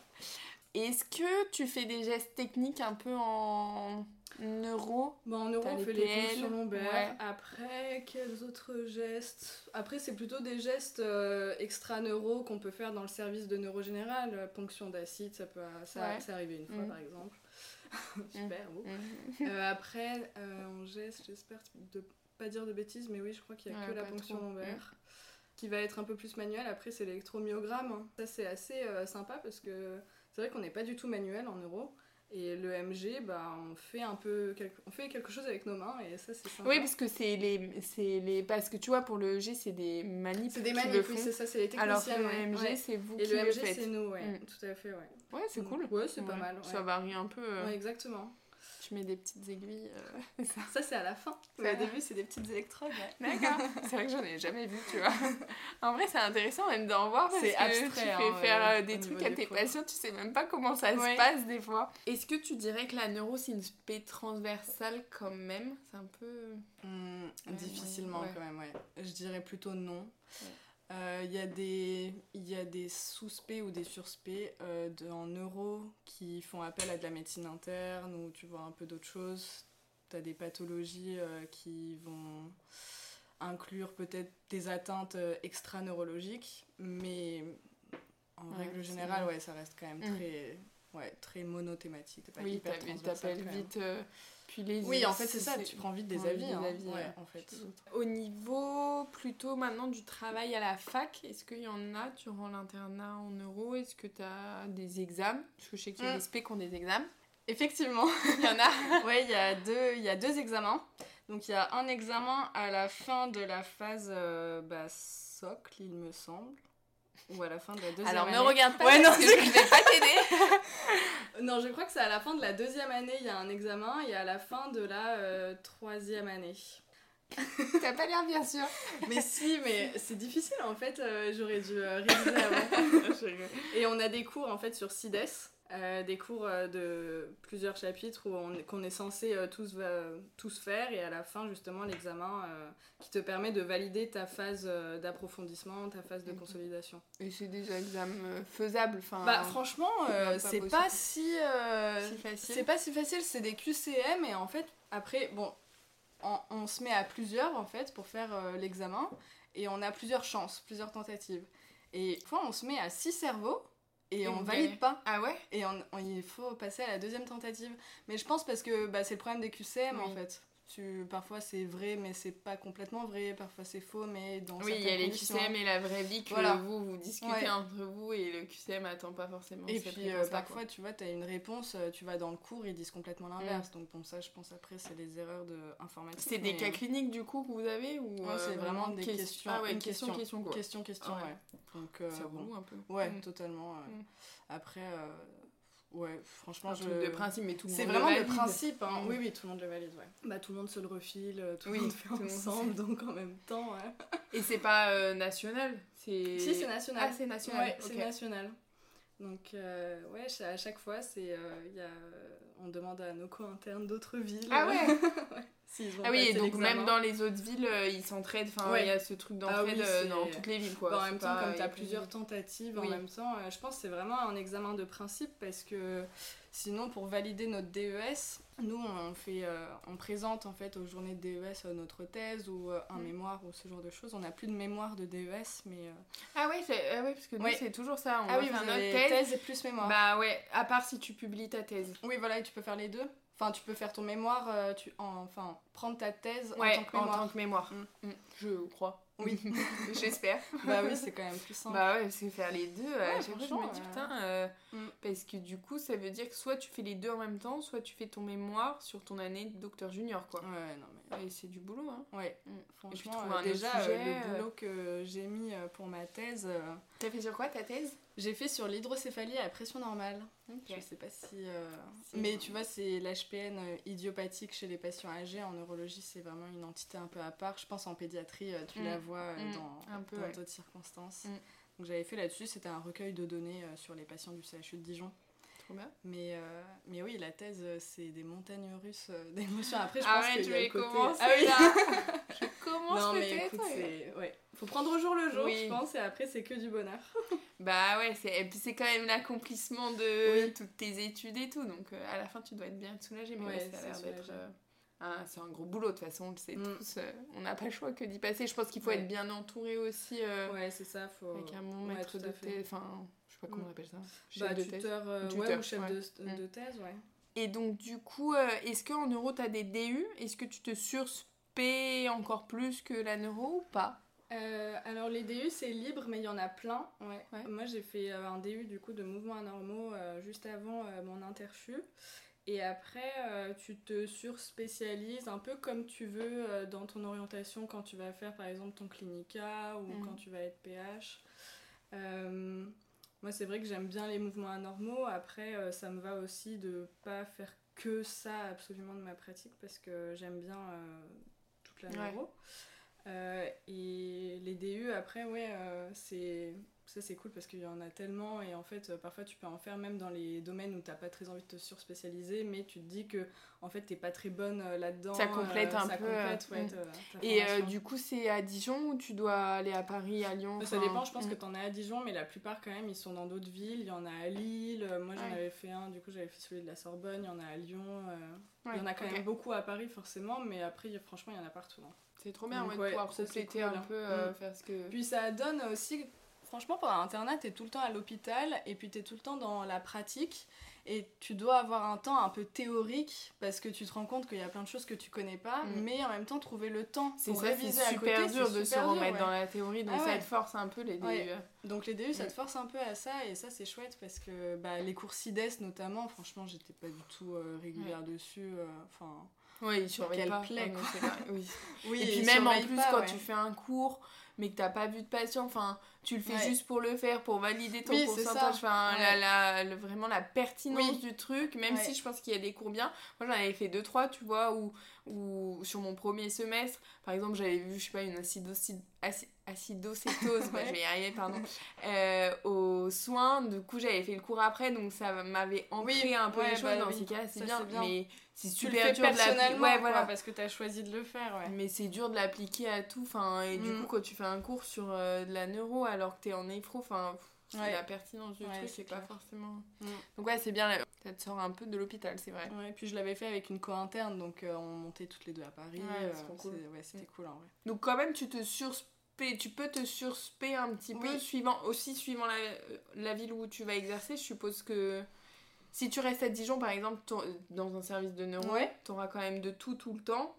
Est-ce que tu fais des gestes techniques un peu en neuro Bah, en euro, T'as on les fait PL, les ponctions lombaires. ouais. Après, quels autres gestes? Après, c'est plutôt des gestes euh, extra-neuro qu'on peut faire dans le service de neuro général. Euh, Ponction d'acide, ça peut ça, Ouais. arrivé une fois, Mm. par exemple. Super, beau. Mhm. Euh, après, en geste, j'espère de pas dire de bêtises, mais oui, je crois qu'il y a Ouais, que la ponction trop. lombaire. Qui va être un peu plus manuel. Après, c'est l'électromyogramme. Ça, c'est assez euh, sympa parce que c'est vrai qu'on n'est pas du tout manuel en euro. Et le MG, bah, on fait un peu quelque... on fait quelque chose avec nos mains et ça, c'est sympa. Oui, parce que c'est les, c'est les. Parce que tu vois, pour le G, c'est des manips. c'est des le oui, font. c'est ça, c'est les techniciens. Alors que le ouais. MG, Ouais. c'est vous Et qui le le MG, c'est nous, ouais, Mm. tout à fait, ouais. Ouais, c'est cool. Ouais, c'est pas mal. Ça varie un peu. euh, exactement. Tu mets des petites aiguilles. euh, ça. Ça, c'est à la fin. Ouais. Au début, c'est des petites électrodes. ouais. D'accord. c'est vrai que j'en ai jamais vu, tu vois. En vrai, c'est intéressant même d'en voir parce C'est que abstrait, tu fais hein, faire euh, des trucs à des tes patients, tu sais même pas comment ça Ouais. se passe des fois. Est-ce que tu dirais que la neuro, c'est une spé transversale quand même C'est un peu... Ouais, difficilement ouais. quand même, ouais. Je dirais plutôt non. Euh, Il y a des, il y a des sous-spé ou des surspé euh, de- en neuro qui font appel à de la médecine interne ou tu vois un peu d'autres choses. Tu as des pathologies euh, qui vont inclure peut-être des atteintes euh, extra-neurologiques, mais en Ouais, règle générale, ouais, ça reste quand même Mm. très, ouais, très monothématique. pas Oui, hyper t'appelles vite... puis les Oui, en fait, c'est ça, tu prends vite des avis. des hein. avis, ouais, ouais. en fait. Au niveau plutôt maintenant du travail à la fac, est-ce qu'il y en a durant l'internat en neuro? Est-ce que tu as des examens? Parce que je sais qu'il y a Mm. des spé qui ont des examens. Effectivement. Il y en a Ouais, il y a deux, il y a deux examens. Donc il y a un examen à la fin de la phase euh, bah, socle, il me semble, ou à la fin de la deuxième Alors année. ne regarde pas Ouais, parce non, que je vais pas t'aider. Non, je crois que c'est à la fin de la deuxième année, il y a un examen, et à la fin de la euh, troisième année. T'as pas l'air bien sûr. Mais si, mais c'est difficile en fait, euh, j'aurais dû euh, réviser avant. Et on a des cours en fait sur CIDES, euh, des cours euh, de plusieurs chapitres où on- qu'on est censé euh, tous, tous faire et à la fin justement l'examen euh, qui te permet de valider ta phase d'approfondissement, ta phase de Mhm. consolidation. Et c'est des examens faisables. Enfin, Bah franchement, euh, c'est pas si... si facile. c'est pas si facile, c'est des QCM et en fait après, bon, on, on se met à plusieurs en fait pour faire l'examen et on a plusieurs chances, plusieurs tentatives. Et fois on se met à six cerveaux et, Et on valide pas. Ah ouais? Et on- on- il faut passer à la deuxième tentative. Mais je pense parce que bah, c'est le problème des QCM en fait. Tu, parfois c'est vrai mais c'est pas complètement vrai, parfois c'est faux mais dans Oui, il y a les. QCM et la vraie vie que Voilà. vous, vous discutez Ouais. entre vous et le QCM attend pas forcément Et puis euh, parfois, tu vois, tu as une réponse, euh, tu vas dans le cours, ils disent complètement l'inverse. Donc bon, ça, je pense après, c'est les erreurs de informatique. C'est des cas cliniques du coup que vous avez ou Ouais, euh, c'est vraiment des ques- questions. Ah ouais, une question, question, question. Question, question, Ah ouais. Donc, euh, C'est bon. un peu. Ouais, Mm. totalement. Mm. Après, euh, ouais, franchement, Un je. truc de principe, mais tout le monde C'est vraiment le principe, hein. Oui, oui, tout le monde le valide, ouais. Bah, tout le monde se le refile, euh, tout Oui, le monde fait tout le monde ensemble, donc en même temps, ouais. Et c'est pas euh, national C'est. Si, c'est national. Ah, c'est national. Ouais, c'est national. Donc, euh, ouais, à chaque fois, c'est, euh, il y a, on demande à nos co-internes d'autres villes. Ah ouais Ah oui, et donc même dans les autres villes, euh, ils s'entraident. Enfin, il y a ce truc Ah d'entraide oui, euh, dans toutes les villes, quoi. Bah, en même temps, comme tu as plusieurs plus- tentatives Oui. en même temps, euh, je pense que c'est vraiment un examen de principe parce que sinon, pour valider notre DES, nous, on, fait, euh, on présente en fait aux journées de DES notre thèse ou euh, un Mm. mémoire ou ce genre de choses. On n'a plus de mémoire de DES, mais. euh, Ah c'est- ah ouais, parce que nous, Ouais. c'est toujours ça. On Ah oui, faire notre thèse et plus mémoire. Bah ouais, à part si tu publies ta thèse. Oui, voilà, et tu peux faire les deux. Enfin, tu peux faire ton mémoire, euh, tu, en- enfin, prendre ta thèse Ouais, en tant que mémoire. mémoire. Mm. Mm, Je crois. Oui. J'espère. bah oui, c'est quand même plus simple. Bah ouais, parce que faire les deux, euh, Ouais, à chaque fois je me franchement, dis euh, putain, euh, mm. parce que du coup ça veut dire que soit tu fais les deux en même temps, soit tu fais ton mémoire sur ton année de docteur junior quoi. Ouais, non mais. Et c'est du boulot hein. Ouais, Mm. franchement, trouver euh, un déjà, euh, le boulot que j'ai mis pour ma thèse, euh, T'as fait sur quoi ta thèse? J'ai fait sur l'hydrocéphalie à pression normale. Je sais pas si. euh, Mais tu vois, c'est l'HPN euh, idiopathique chez les patients âgés. En neurologie, c'est vraiment une entité un peu à part. Je pense en pédiatrie, euh, tu Mm. la vois Mm. dans Un peu, dans ouais. d'autres circonstances. Mm. Donc j'avais fait là-dessus, c'était un recueil de données sur les patients du CHU de Dijon. Trop bien. Mais, euh, mais oui, la thèse, c'est des montagnes russes d'émotions. Après, je pense Arrête, qu'il je y a le côté... Ah oui. là. je commence non, mais écoute, ouais. Faut prendre au jour le jour, Oui. je pense, et après, c'est que du bonheur. Bah ouais, c'est et puis c'est quand même l'accomplissement de Oui. toutes tes études et tout, donc euh, à la fin tu dois être bien soulagé, mais Ouais, ouais, ça a c'est l'air d'être... euh, un- c'est un gros boulot de toute façon, on le sait Mm. tous, euh, on n'a pas le choix que d'y passer. Je pense qu'il faut Ouais. être bien entouré aussi, euh, Ouais, c'est ça, faut... avec un bon ouais, maître de thèse, enfin, je sais pas comment Mm. on appelle ça. Bah, Chef de thèse. tuteur, ouais, Tuteur, ou chef de, Mm. de thèse, ouais. Et donc du coup, est-ce qu'en neuro t'as des DU Est-ce que tu te encore plus que la neuro ou pas? Euh, alors les DU c'est libre mais il y en a plein. Ouais. Ouais. Moi j'ai fait euh, un DU du coup de mouvements anormaux euh, juste avant euh, mon interchu. Et après tu te surspécialises un peu comme tu veux dans ton orientation quand tu vas faire par exemple ton clinica ou Mhm. quand tu vas être PH. Moi c'est vrai que j'aime bien les mouvements anormaux. Après ça me va aussi de pas faire que ça absolument de ma pratique parce que j'aime bien toute la Ouais. Euh, et les DU, après, ouais, euh, c'est ça c'est cool parce qu'il y en a tellement et en fait, euh, parfois tu peux en faire même dans les domaines où t'as pas très envie de te surspécialiser, mais tu te dis que en fait t'es pas très bonne euh, là-dedans. Ça complète euh, un ça peu, complète, ouais, mm. Et euh, du coup, c'est à Dijon ou tu dois aller à Paris, à Lyon Ça enfin, dépend, je pense mm. que t'en as à Dijon, mais la plupart quand même ils sont dans d'autres villes. Il y en a à Lille, moi j'en Ouais. avais fait un, du coup j'avais fait celui de la Sorbonne, il y en a à Lyon. euh, Ouais, il y en a quand même beaucoup à Paris forcément, mais après franchement il y en a partout. hein. C'est trop bien Donc, ouais, de pouvoir ça, compléter cool, un hein. peu, euh, Mm. faire ce que... Puis ça donne aussi, franchement, pendant Internet, t'es tout le temps à l'hôpital et puis t'es tout le temps dans la pratique et tu dois avoir un temps un peu théorique parce que tu te rends compte qu'il y a plein de choses que tu connais pas, Mm. mais en même temps trouver le temps C'est pour réviser à super côté, dur c'est de se super dur, remettre ouais. dans la théorie, donc Ah ça te force un peu les DU. Ouais. Donc les DU, ça Mm. te force un peu à ça et ça c'est chouette parce que bah, les cours CIDES notamment, franchement, j'étais pas du tout euh, régulière dessus. euh, Enfin, Ouais, ils surveillent pas. plaît, c'est vrai, oui. oui. Et puis même en plus, pas, quand tu fais un cours, mais que t'as pas vu de patient, enfin, tu le fais Ouais. juste pour le faire, pour valider ton Oui, pourcentage, enfin, la, la- vraiment la pertinence Oui. du truc, même Ouais. si je pense qu'il y a des cours bien. Moi, j'en avais fait deux, trois, tu vois, où, où sur mon premier semestre, par exemple, j'avais vu, je sais pas, une acidocyte- aci- acidocétose, bah, Ouais. je vais y arriver, pardon, euh, aux soins, du coup, j'avais fait le cours après, donc ça m'avait ancré Oui, un peu ouais, les choses, bah dans oui. ces cas c'est bien, bien. mais c'est Tu super dur de l'appliquer. Ouais, voilà. parce que t'as choisi de le faire, ouais. Mais c'est dur de l'appliquer à tout. Enfin, et du Mm. coup, quand tu fais un cours sur euh, de la neuro alors que t'es en néphro, enfin, Ouais. la pertinence du Ouais, truc, c'est pas forcément. Mm. Donc, ouais, c'est bien. là. Ça te sort un peu de l'hôpital, c'est vrai. Ouais, puis je l'avais fait avec une co-interne, donc euh, on montait toutes les deux à Paris. Ouais, euh, c'est trop cool. c'est- ouais, c'était cool en vrai. Donc, quand même, tu te tu peux te surspé un petit peu, suivant, aussi suivant la, la ville où tu vas exercer. Je suppose que si tu restes à Dijon, par exemple, dans un service de neuro, Ouais. t'auras quand même de tout, tout le temps.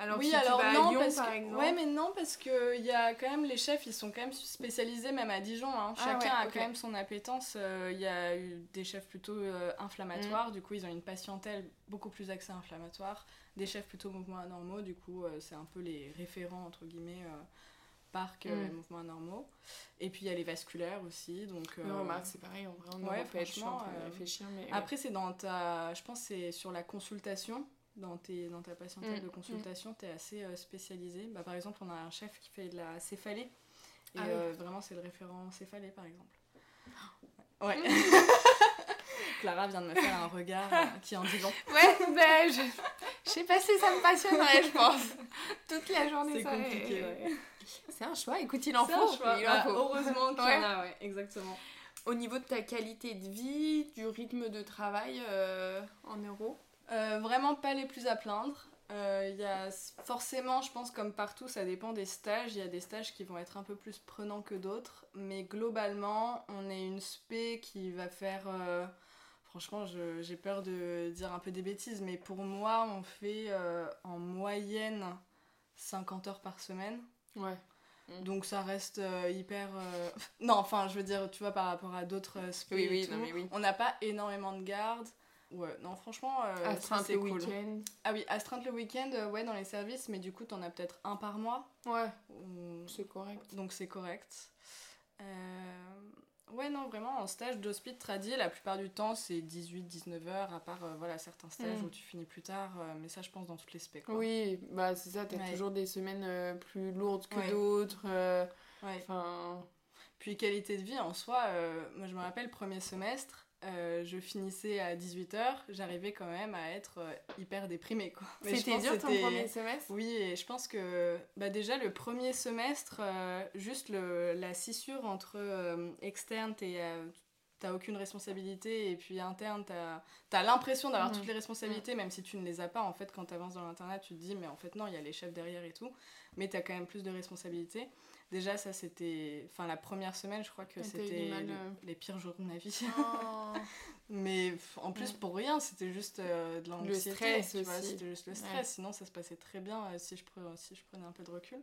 Alors, oui, si alors tu vas non, à Lyon, parce par que... Ouais, mais non, parce que il y a quand même les chefs, ils sont quand même spécialisés même à Dijon. hein. Ah Chacun ouais, a quand même son appétence. Euh, Il y a eu des chefs plutôt euh, Mm. inflammatoires, du coup ils ont une patientèle beaucoup plus axée inflammatoire. Des chefs plutôt mouvements anormaux, du coup euh, c'est un peu les référents entre guillemets. Parc euh, Mm. et mouvements anormaux. Et puis il y a les vasculaires aussi. Donc, euh, remarque, c'est pareil, en vrai, on ouais, de réfléchir, mais... ouais. Après, c'est dans ta. Je pense que c'est sur la consultation. Dans, tes, dans ta patientèle Mm, de consultation, tu es assez euh, spécialisé. Bah, par exemple, on a un chef qui fait de la céphalée. Et Ah oui. euh, vraiment, c'est le référent céphalée, par exemple. Ouais. Clara vient de me faire un regard euh, qui en dit long. Ouais, ben, je... je sais pas si ça me passionnerait, je pense. Toute la journée, C'est compliqué, ouais. C'est un choix, écoute, il en faut. un choix. il en Bah, faut. heureusement qu'il Ouais. y en a, ouais, exactement. Au niveau de ta qualité de vie, du rythme de travail euh, en euros? Euh, vraiment pas les plus à plaindre. Euh, Il y a forcément, je pense, comme partout, ça dépend des stages. Il y a des stages qui vont être un peu plus prenants que d'autres, mais globalement, on est une spé qui va faire. euh, franchement, j'ai peur de dire un peu des bêtises, mais pour moi, on fait euh, en moyenne 50 heures par semaine. Ouais. Donc ça reste euh, hyper. euh, Non, enfin, je veux dire, tu vois, par rapport à d'autres euh, spé Oui, oui, non, mais oui. on n'a pas énormément de gardes. Ouais, non, franchement, euh, Astreinte le cool. week-end. Ah oui, astreinte le week-end, euh, ouais, dans les services, mais du coup, t'en as peut-être un par mois. Ouais, ou- c'est correct. Donc c'est correct. Euh, Ouais, non, vraiment, en stage d'hospice tradi, la plupart du temps, c'est 18-19 heures, à part euh, voilà, certains stages Mm. où tu finis plus tard, mais ça, je pense, dans toutes les specs. quoi. Oui, bah c'est ça, t'as Ouais. toujours des semaines plus lourdes que Ouais. d'autres. Ouais. Enfin, Puis qualité de vie, en soi, moi, je me rappelle, premier semestre, euh, je finissais à 18h, j'arrivais quand même à être euh, hyper déprimée. C'était dur ton premier semestre? Oui, et je pense que bah déjà le premier semestre, euh, juste le, la scissure entre euh, externe, t'es, t'as aucune responsabilité, et puis interne, t'as, t'as l'impression d'avoir Mhm. toutes les responsabilités, même si tu ne les as pas. En fait, quand t'avances dans l'internat, tu te dis, mais en fait, non, il y a les chefs derrière et tout, mais t'as quand même plus de responsabilités. Déjà, ça, c'était. Enfin, la première semaine, je crois que c'était le- euh. les pires jours de ma vie. Oh. Mais en plus, pour rien, c'était juste euh, de l'anxiété. stress. C'était juste le stress. Ouais. Sinon, ça se passait très bien euh, si, je pre- si je prenais un peu de recul.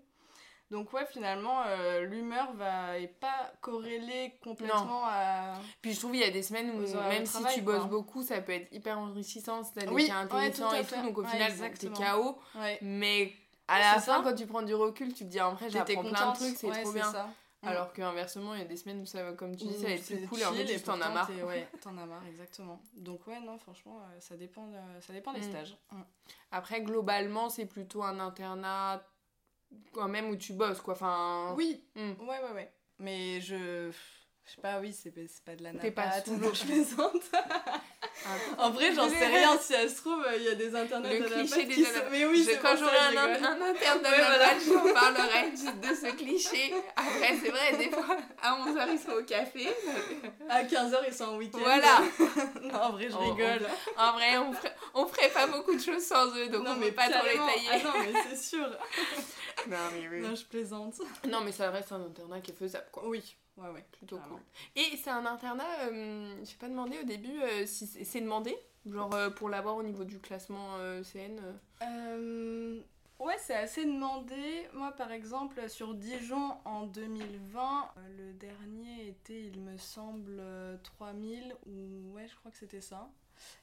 Donc, ouais, finalement, euh, l'humeur va est pas corrélée complètement à. Puis je trouve qu'il y a des semaines où même si tu bosses quoi. beaucoup, ça peut être hyper enrichissant, des Oui, cas ouais, tout et tout, donc au Ouais, final t'es. KO. Ouais. Mais à la c'est fin, ça. quand tu prends du recul, tu te dis en vrai j'apprends plein de trucs, c'est Ouais, trop bien. ça. Mm. Alors qu'inversement, il y a des semaines où ça va, comme tu dis, ça va être plus cool et en fait t'en as marre. Ouais, t'en as marre, exactement. Donc, ouais, non, franchement, euh, ça dépend, de- ça dépend des Mm. stages. Mm. Après, globalement, c'est plutôt un internat quand même où tu bosses quoi. Enfin, Oui, ouais, ouais, ouais. Mais je. Je sais pas, oui, c'est c'est pas de la T'es pas sous l'eau. je plaisante. un- En vrai, j'en sais rien. Si ça se trouve, il y a des internets Le de cliché des sont- Mais oui, Je- quand j'aurai un, un, de Ouais, voilà. je vous parlerai de ce cliché. Après, c'est vrai, des fois, à 11h, ils sont au café. À 15h, ils sont en week-end. Voilà. non, en vrai, je On- rigole. En vrai, on ferait, on ferait pas beaucoup de choses sans eux, donc non, on peut pas trop les tailler. Ah non, mais c'est sûr. Non, mais oui. Non, je plaisante. Non, mais ça reste un internat qui est faisable, quoi. Oui, ouais, ouais. Plutôt cool. Et c'est un internat, euh, j'ai pas demandé au début euh, si c'est demandé, genre euh, pour l'avoir au niveau du classement euh, CN. ouais, c'est assez demandé. Moi, par exemple, sur Dijon en 2020, euh, le dernier était, il me semble, euh, 3000, ou ouais, je crois que c'était ça.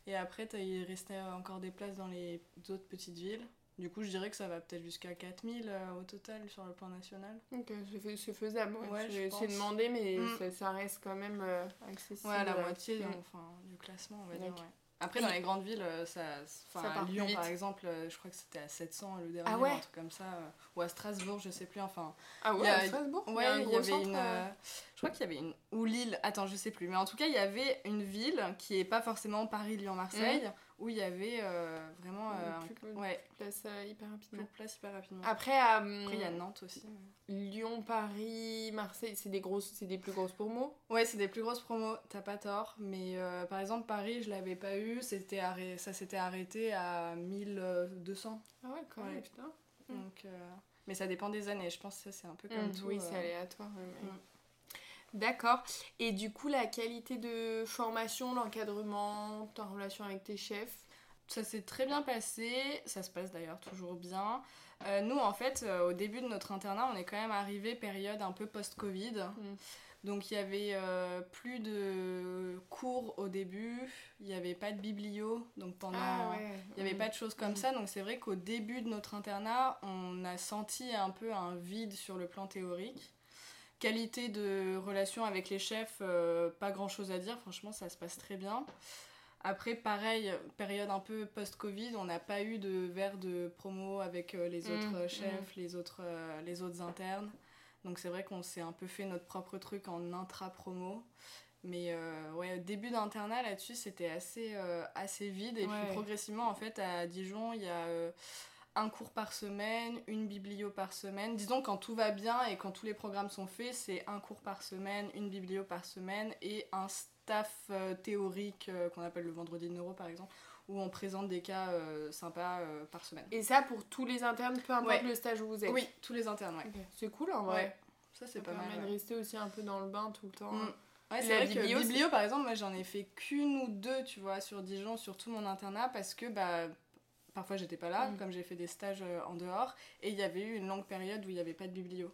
Et après, il restait encore des places dans les autres petites villes. Du coup, je dirais que ça va peut-être jusqu'à 4000 euh, au total sur le plan national. Donc c'est fais- c'est faisable, ouais. Je c'est pense. demandé, mais Mm. ça, ça reste quand même euh, accessible. Ouais, la moitié mm. enfin, du classement, on va dire. Ouais. Après, dans les grandes villes, euh, ça, Ça part à Lyon, par exemple, je crois que c'était à 700 le dernier, Ah ouais un truc comme ça. ou à Strasbourg, je sais plus. Enfin, Ah ouais, a- à Strasbourg Ouais, il y avait centre. une. euh, Je crois qu'il y avait une. Ou Lille, attends, je sais plus. Mais en tout cas, il y avait une ville qui est pas forcément Paris, Lyon, Marseille, où il y avait euh, vraiment. Mmh, euh, un- que- Ouais, place euh, hyper rapidement. de place hyper rapidement. Après, il y a Nantes aussi. Lyon, Paris, Marseille, c'est des grosses, c'est des plus grosses promos. Ouais, c'est des plus grosses promos, t'as pas tort. Mais euh, par exemple, Paris, je l'avais pas eu. C'était arrêt... Ça s'était arrêté à 1200. Ah ouais, quand même, Ouais. putain. Donc, euh, Mais ça dépend des années. Je pense que ça, c'est un peu comme Mm, tout. oui, euh, c'est aléatoire. mais- Mm. D'accord. Et du coup, la qualité de formation, l'encadrement, ta relation avec tes chefs. Ça s'est très bien passé, ça se passe d'ailleurs toujours bien. Euh, nous, en fait, euh, au début de notre internat, on est quand même arrivé période un peu post-Covid. Mm. Donc il y avait euh, plus de cours au début, il n'y avait pas de biblio, donc pendant... Ah ouais. Il n'y avait Mm. pas de choses comme Mm. ça, donc c'est vrai qu'au début de notre internat, on a senti un peu un vide sur le plan théorique. Qualité de relation avec les chefs, euh, pas grand chose à dire, franchement ça se passe très bien. Après, pareil, période un peu post-Covid, on n'a pas eu de verre de promo avec euh, les Mm, autres mm. chefs, les, autres, euh, les autres internes. Donc c'est vrai qu'on s'est un peu fait notre propre truc en intra-promo. Mais euh, ouais, début d'internat là-dessus, c'était assez, assez vide. Et Ouais. puis progressivement, en fait, à Dijon, il y a un cours par semaine, une biblio par semaine. Disons, quand tout va bien et quand tous les programmes sont faits, c'est un cours par semaine, une biblio par semaine et un staff euh, théorique euh, qu'on appelle le vendredi de neuro par exemple, où on présente des cas euh, sympas par semaine. Et ça pour tous les internes, peu importe Ouais. le stage où vous êtes. Oui, tous les internes, ouais. C'est cool en vrai. Ouais, ça c'est Ça pas mal. permet ouais. de rester aussi un peu dans le bain tout le temps. Mm. Ouais, c'est la vrai biblio, que biblio, par exemple, moi j'en ai fait qu'une ou deux, tu vois, sur Dijon, sur tout mon internat, parce que bah, parfois j'étais pas là, Mm. comme j'ai fait des stages euh, en dehors, et il y avait eu une longue période où il n'y avait pas de biblio.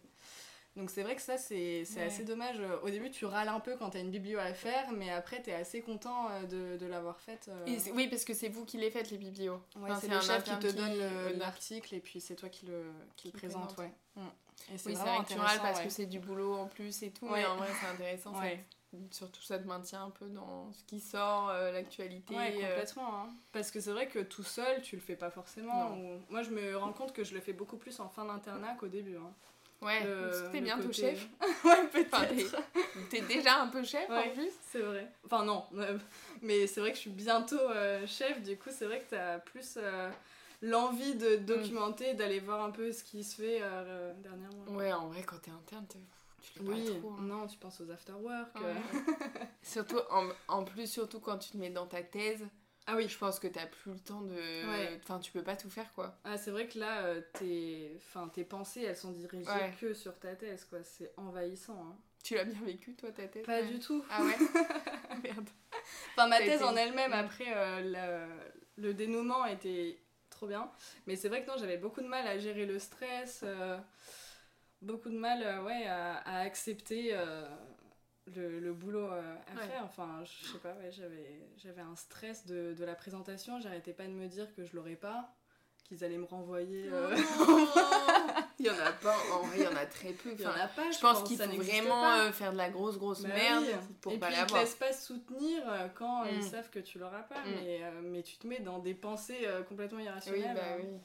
Donc c'est vrai que ça, c'est Ouais. assez dommage. Au début, tu râles un peu quand t'as une biblio à faire, mais après, t'es assez content euh, de, de l'avoir faite. euh. Oui, parce que c'est vous qui les faites, les biblios. Ouais, Enfin, c'est le chef qui te donne le- l'article, et puis c'est toi qui le, qui le présente, présente. ouais. Mm. Et c'est Oui, vrai que tu râles parce que c'est du boulot en plus et tout, mais en vrai c'est intéressant. ça surtout ça te maintient un peu dans ce qui sort, euh, l'actualité. Ouais, euh, complètement. hein. Parce que c'est vrai que tout seul, tu le fais pas forcément. Ou- Moi, je me rends compte que je le fais beaucoup plus en fin d'internat qu'au début. hein. Ouais, Le- parce que t'es bientôt côté- chef. ouais, Enfin, peut-être. t'es- t'es déjà un peu chef en plus. C'est vrai. Enfin, non. euh, Mais c'est vrai que je suis bientôt euh, chef, du coup, c'est vrai que t'as plus euh, l'envie de documenter, d'aller voir un peu ce qui se fait euh, dernièrement. Ouais, en vrai, quand t'es interne, t'es- tu Oui, pas trop. hein. non, tu penses aux afterwork. Ouais. euh. surtout, en, en plus, surtout quand tu te mets dans ta thèse, Ah oui, je pense que t'as plus le temps de. Ouais. Enfin, tu peux pas tout faire quoi. Ah, c'est vrai que là, euh, tes... Enfin, tes pensées, elles sont dirigées Ouais. que sur ta thèse, quoi. C'est envahissant. hein. Tu l'as bien vécu toi ta thèse Pas ouais. du tout. Ah ouais Merde. Enfin, ma thèse été- en elle-même, Mm. après, euh, le, le dénouement était trop bien. Mais c'est vrai que non, j'avais beaucoup de mal à gérer le stress, euh, beaucoup de mal euh, ouais, à, à accepter euh, le, le boulot euh, à Ouais. faire. Enfin, je sais pas, ouais, j'avais, j'avais un stress de, de la présentation. J'arrêtais pas de me dire que je l'aurais pas, qu'ils allaient me renvoyer. euh, il y en a pas, en vrai, il y en a très peu. Il y en a pas, je pense qu'il faut n'existe vraiment euh, faire de la grosse, grosse Bah merde oui. pour et pas puis ils te l'avoir. laissent pas soutenir quand ils Mm. savent que tu l'auras pas, Mm. mais, euh, mais tu te mets dans des pensées euh, complètement irrationnelles. Oui, bah hein. oui.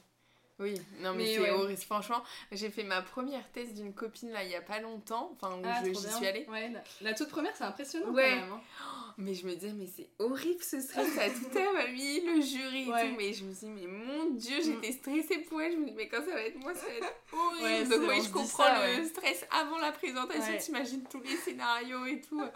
Oui, non mais, Mais c'est ouais. horrible. Franchement, j'ai fait ma première thèse d'une copine là il y a pas longtemps, enfin où Ah, j'y suis allée. Ouais, la, la toute première, c'est impressionnant Ouais. quand même. hein. Mais je me disais, mais c'est horrible ce stress à toute heure, mamie, le jury et tout. Mais je me dis, mais mon dieu, j'étais stressée pour elle. Je me dis, mais quand ça va être moi, ça va être horrible. Donc, oui, je comprends ça, le stress avant la présentation. T'imagines tous les scénarios et tout.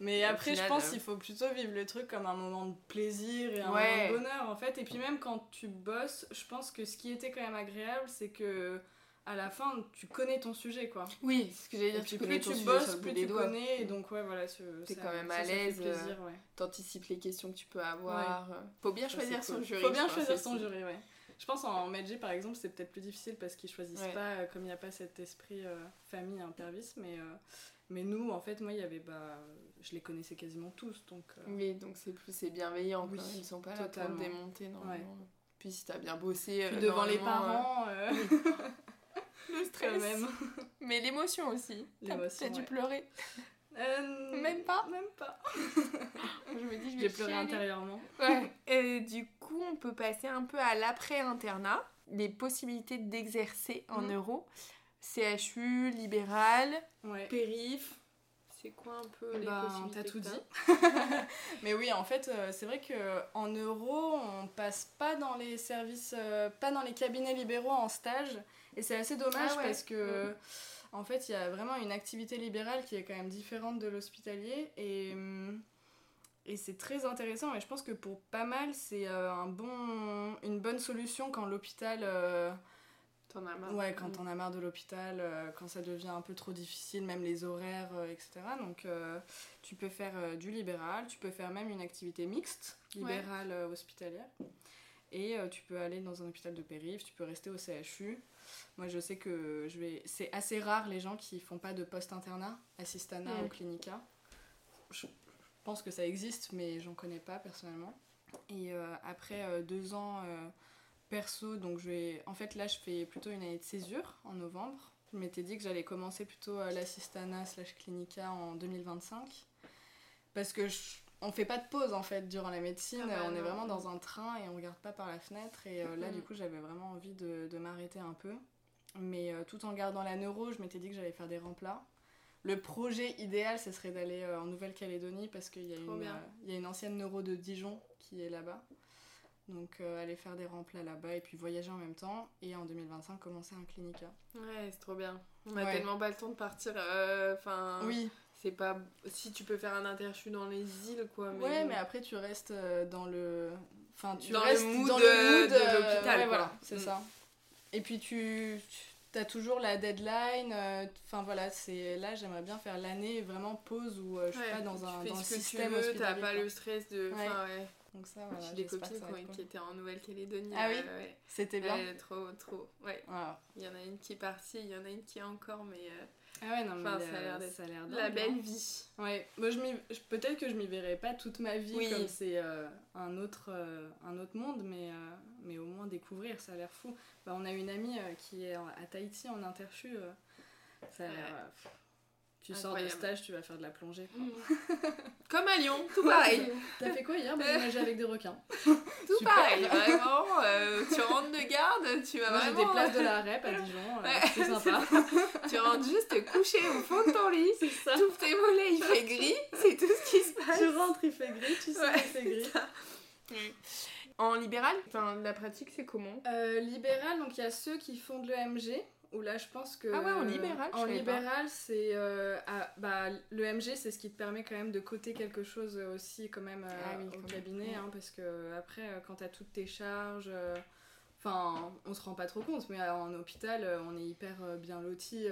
Mais Et après, final, je pense euh, qu'il faut plutôt vivre le truc comme un moment de plaisir et un Ouais. moment de bonheur en fait. Et puis même quand tu bosses, je pense que ce qui était quand même agréable, c'est que à la fin, tu connais ton sujet quoi. Oui, c'est ce que j'allais dire. Tu plus tu bosses, plus tu doigts. connais. Et donc ouais, voilà, T'es quand même à l'aise, euh, ouais. T'anticipes les questions que tu peux avoir. Faut bien choisir son cool. jury. Faut bien choisir son jury, ouais. Je pense en Medj par exemple, c'est peut-être plus difficile parce qu'ils choisissent pas, euh, comme il n'y a pas cet esprit euh, famille intervice, mais, mais nous, en fait, moi, il y avait, bah, je les connaissais quasiment tous, donc. euh, Oui, donc c'est plus c'est bienveillant. Oui, quoi. Ils sont pas là pour totalement. te démonter normalement. Puis si t'as bien bossé. Puis euh, devant les euh, parents, euh, le stress. même. Mais l'émotion aussi. T'as L'émotion, t'as dû ouais. pleurer. Euh, Même pas Même pas. Je me dis, je vais J'ai pleuré chialer. intérieurement. Ouais. Et du coup, on peut passer un peu à l'après-internat. Les possibilités d'exercer en Mhm. euros. CHU, libéral, Ouais. périph. C'est quoi un peu les Ben, possibilités t'as tout dit. Mais oui, en fait, euh, c'est vrai que en euros, on passe pas dans les services, euh, pas dans les cabinets libéraux en stage, et c'est assez dommage Ah ouais. parce que, en fait, il y a vraiment une activité libérale qui est quand même différente de l'hospitalier, et hum, et c'est très intéressant. Et je pense que pour pas mal, c'est euh, un bon, une bonne solution quand l'hôpital euh, T'en as marre. Ouais, quand on a marre de l'hôpital, euh, quand ça devient un peu trop difficile, même les horaires, euh, etc. Donc, euh, tu peux faire du libéral, tu peux faire même une activité mixte, libérale euh, hospitalière. Et tu peux aller dans un hôpital de périph', tu peux rester au CHU. Moi, je sais que je vais. C'est assez rare les gens qui font pas de post-internat, assistana Mm. ou clinica. Je pense que ça existe, mais j'en connais pas personnellement. Et après deux ans perso, donc je vais. En fait, là, je fais plutôt une année de césure en novembre. Je m'étais dit que j'allais commencer plutôt l'assistana slash clinica en 2025. Parce que je- on fait pas de pause en fait durant la médecine, Ah bah on est vraiment dans un train et on regarde pas par la fenêtre. Et euh, là, Mhm. du coup, j'avais vraiment envie de, de m'arrêter un peu. Mais euh, tout en gardant la neuro, je m'étais dit que j'allais faire des remplats. Le projet idéal, ce serait d'aller euh, en Nouvelle-Calédonie parce qu'il y, a une, il y a une ancienne neuro de Dijon qui est là-bas. Donc euh, aller faire des remplats là-bas et puis voyager en même temps. Et en 2025, commencer un clinica. Ouais, c'est trop bien. On a Ouais. tellement pas le temps de partir. euh, Enfin, Oui, c'est pas. Si tu peux faire un interchu dans les îles, quoi. Mais ouais, bon. mais après tu restes euh, dans le. Enfin, tu Dans le restes mood dans le mood de euh, l'hôpital, ouais, voilà, c'est Mm. ça. Et puis tu. T'as toujours la deadline, euh, enfin voilà, c'est là j'aimerais bien faire l'année vraiment pause où euh, je suis Ouais, pas dans tu un dans tu système veux, t'as pas quoi. le stress de. Ouais. Donc ça voilà, J'ai des copines qui, étaient en Nouvelle-Calédonie. Ah oui euh, ouais. C'était bien. Trop, trop. Ouais. Il y en a une qui est partie, il y en a une qui est encore, mais euh, Ah ouais non mais Enfin, ça a l'air d'être ça a l'air la belle hein. vie. Ouais, moi je peut-être que je m'y verrai pas toute ma vie Oui. comme c'est euh, un autre un autre monde, mais mais au moins découvrir, ça a l'air fou. Bah, on a une amie qui est à Tahiti en interchu, ça a l'air. Ouais. Euh, Tu sors de stage, tu vas faire de la plongée. quoi. Comme à Lyon, tout pareil. T'as fait quoi hier? Bah, J'ai avec des requins. Tout Super. pareil, vraiment. euh, tu rentres de garde, tu vas Moi, j'ai vraiment. des places de la REP à Dijon. euh, Ouais, c'est sympa. Tu rentres juste te coucher au fond de ton lit, c'est ça. tu ouvres tes mollets, il fait gris, c'est tout ce qui se passe. Tu rentres, il fait gris, tu Ouais, qu'il fait gris. En libéral, enfin, la pratique, c'est comment? Euh, libéral, donc il y a ceux qui font de l'EMG. Où là, je pense que. Ah ouais, en libéral, je En libéral, c'est. euh, ah, bah, l'EMG, c'est ce qui te permet quand même de coter quelque chose aussi, quand même, euh, Ah oui, au cabinet. Ouais. hein, parce que euh, après, quand t'as toutes tes charges. Enfin, on se rend pas trop compte, mais en hôpital, on est hyper bien loti.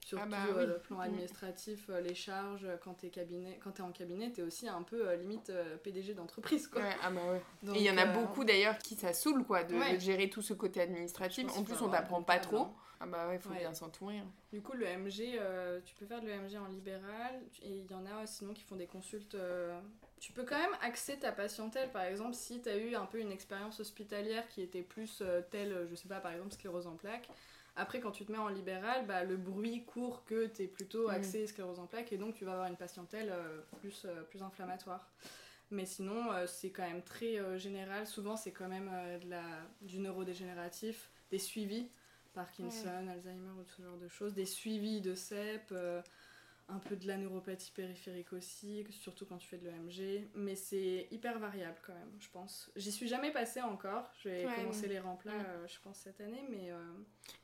surtout Ah bah oui. le plan Mm. administratif, les charges, quand t'es cabinet, quand t'es en cabinet, t'es aussi un peu limite PDG d'entreprise, quoi. Ouais, ah bah ouais. Donc, Et il y en a euh, beaucoup d'ailleurs qui ça saoule quoi, de, Ouais. de gérer tout ce côté administratif. En plus, on t'apprend pas trop. hein. Ah bah ouais, faut Ouais. bien s'entourer. Du coup, le MG, euh, tu peux faire de l'EMG en libéral et il y en a sinon qui font des consultes. euh, Tu peux quand même axer ta patientèle, par exemple, si tu as eu un peu une expérience hospitalière qui était plus euh, telle, je sais pas, par exemple, sclérose en plaques. Après, quand tu te mets en libéral, bah, le bruit court que tu es plutôt Mm. axé sclérose en plaques et donc tu vas avoir une patientèle plus, plus inflammatoire. Mais sinon, c'est quand même très général. Souvent, c'est quand même de la, du neurodégénératif, des suivis, Parkinson, Alzheimer ou ce genre de choses, des suivis de CEP, euh, un peu de la neuropathie périphérique aussi, surtout quand tu fais de l'EMG. Mais c'est hyper variable quand même, je pense. J'y suis jamais passée encore. Je vais Ouais, commencer ouais. les remplats, Mm. euh, je pense, cette année. Mais euh,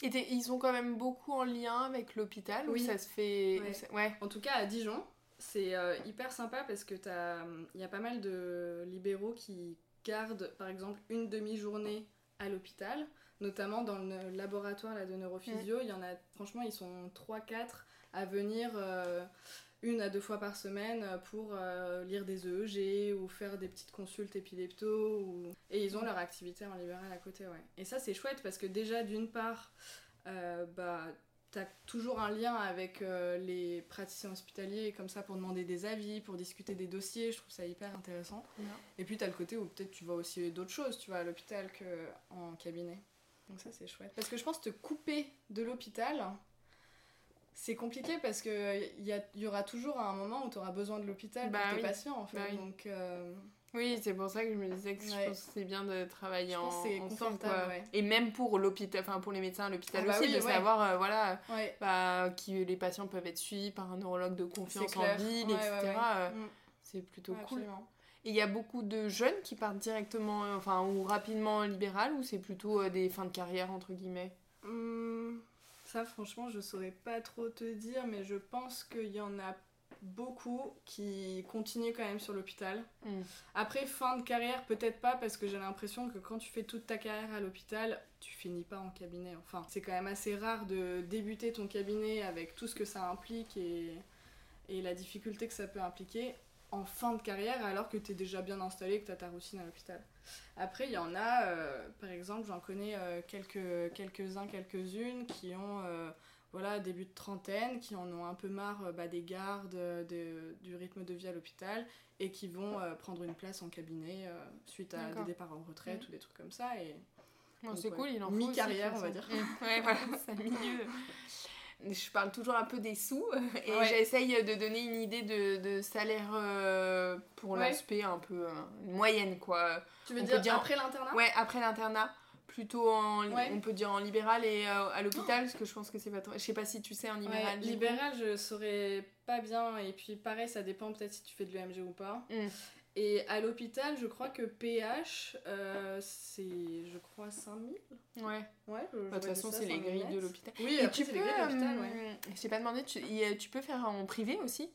Et ils sont quand même beaucoup en lien avec l'hôpital Oui. ou ça se fait. Ouais. ouais. En tout cas, à Dijon, c'est hyper sympa parce que t'as- il y a pas mal de libéraux qui gardent, par exemple, une demi-journée à l'hôpital, notamment dans le laboratoire là, de neurophysio. Il y en a, franchement, ils sont 3-4 à venir euh, une à deux fois par semaine pour euh, lire des EEG ou faire des petites consultes épilepto. Ou... Et ils ont leur activité en libéral à côté, ouais. Et ça, c'est chouette parce que déjà, d'une part, euh, bah, t'as toujours un lien avec euh, les praticiens hospitaliers comme ça pour demander des avis, pour discuter des dossiers, je trouve ça hyper intéressant. Ouais. Et puis t'as le côté où peut-être tu vois aussi d'autres choses, tu vois, à l'hôpital qu'en cabinet. Donc ça c'est chouette. Parce que je pense te couper de l'hôpital, c'est compliqué parce que il y, a- y aura toujours un moment où tu auras besoin de l'hôpital Bah pour tes patients en fait. Bah oui. Donc euh, Oui, c'est pour ça que je me disais que Ouais. je pense que c'est bien de travailler Je en ensemble, quoi. ouais. Et même pour l'hôpital, enfin pour les médecins à l'hôpital Ah bah aussi, oui, de ouais. savoir euh, voilà bah, qui les patients peuvent être suivis par un neurologue de confiance en ville, etc. euh, Mm. C'est plutôt cool. absolument. Et il y a beaucoup de jeunes qui partent directement, euh, enfin ou rapidement en libéral, ou c'est plutôt euh, des fins de carrière entre guillemets? Hum, ça, franchement, je saurais pas trop te dire, mais je pense qu'il y en a beaucoup qui continuent quand même sur l'hôpital. Mm. Après, fin de carrière, peut-être pas, parce que j'ai l'impression que quand tu fais toute ta carrière à l'hôpital, tu finis pas en cabinet. Enfin, c'est quand même assez rare de débuter ton cabinet avec tout ce que ça implique et, et la difficulté que ça peut impliquer en fin de carrière alors que tu es déjà bien installé, que tu as ta routine à l'hôpital. Après, il y en a, euh, par exemple, j'en connais euh, quelques, quelques-uns, quelques-unes qui ont euh, voilà, début de trentaine, qui en ont un peu marre euh, bah, des gardes, de- du rythme de vie à l'hôpital et qui vont euh, prendre une place en cabinet euh, suite à des départs en retraite Mhm. ou des trucs comme ça. Et Bon, c'est ouais. cool, il en faut. Mi-carrière, on va. Mm. Ouais, voilà, c'est un milieu. Je parle toujours un peu des sous et Ouais. j'essaye de donner une idée de, de salaire euh, pour Ouais. l'aspect un peu euh, moyenne quoi. tu veux On dire, dire- après l'internat? Ouais, après l'internat, plutôt en, Ouais. on peut dire en libéral et euh, à l'hôpital parce que je pense que c'est pas trop. Je sais pas si tu sais en libéral. Libéral, je saurais pas bien. Et puis, pareil, ça dépend peut-être si tu fais de l'EMG ou pas. Mm. Et à l'hôpital, je crois que PH, euh, c'est, je crois, 5000. Ouais. Ouais, je- Bah, De toute façon, c'est les 5000 grilles de l'hôpital. Oui, Et après, tu peux, les grilles de l'hôpital, ouais. euh, je t'ai pas demandé, tu, y a- tu peux faire en privé aussi?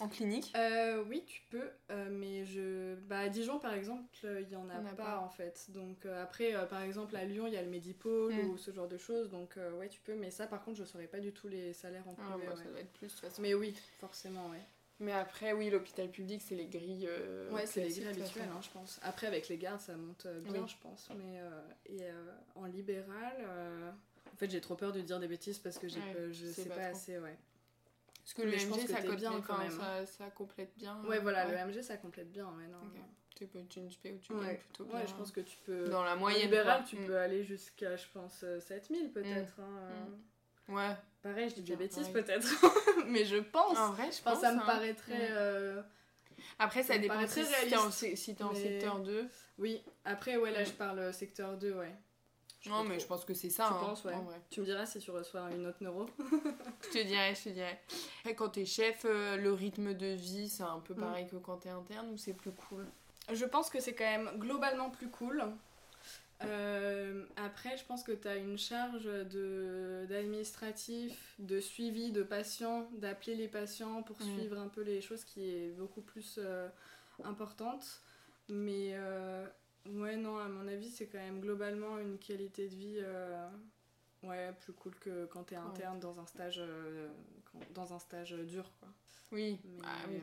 En clinique? Euh, oui, tu peux, euh, mais je... Bah, à Dijon, par exemple, il y en a, Il y en a pas, pas. en fait. Donc euh, après, euh, par exemple, à Lyon, il y a le Medipôle Mm. ou ce genre de choses. Donc euh, ouais, tu peux, mais ça, par contre, je saurais pas du tout les salaires en Ah, privé. bah, ouais. Ça doit être plus de toute façon. Mais oui, forcément, ouais. Mais après, oui, l'hôpital public, c'est les grilles. euh, Ouais, c'est les grilles habituelles, hein, je pense. Après, avec les gardes, ça monte euh, bien, Oui. je pense. Mais euh, et euh, en libéral, en fait, j'ai trop peur de dire des bêtises parce que j'ai Ouais, je sais pas assez, ouais. Parce que Mais le je pense MG, que ça, bien, quand même. ça, ça complète bien. Ouais, voilà, ouais. le MG, ça complète bien, ouais, non. Ok. Tu peux tu tu tu Ouais. plutôt bien. Ouais, je pense que tu peux. Dans la En moyenne. libéral, quoi. tu Mm. peux aller jusqu'à, je pense, euh, 7000 peut-être. hein, euh. Ouais. Pareil, je dis des bêtises peut-être, mais je pense. En vrai, je Enfin, pense. ça me hein. paraît très. Ouais. euh, Après, ça, ça dépend si très t'es en, si t'es en mais- secteur 2. Oui, après, ouais, là je parle secteur 2, ouais. Je Non, mais trop. je pense que c'est ça. Tu hein, penses, ouais. en vrai. Tu me diras si tu reçois une autre neuro. Je te dirais, je te dirais. Après, quand t'es chef, euh, le rythme de vie, c'est un peu Mm. pareil que quand t'es interne ou c'est plus cool? Je pense que c'est quand même globalement plus cool. Euh, après, je pense que tu as une charge d'administratif, de suivi de patients, d'appeler les patients pour Mm. suivre un peu les choses qui est beaucoup plus euh, importante. Mais euh, ouais, non, à mon avis, c'est quand même globalement une qualité de vie euh, ouais, plus cool que quand tu es interne dans un stage, quand- dans un stage dur. Quoi. Oui. Mais, Ah oui.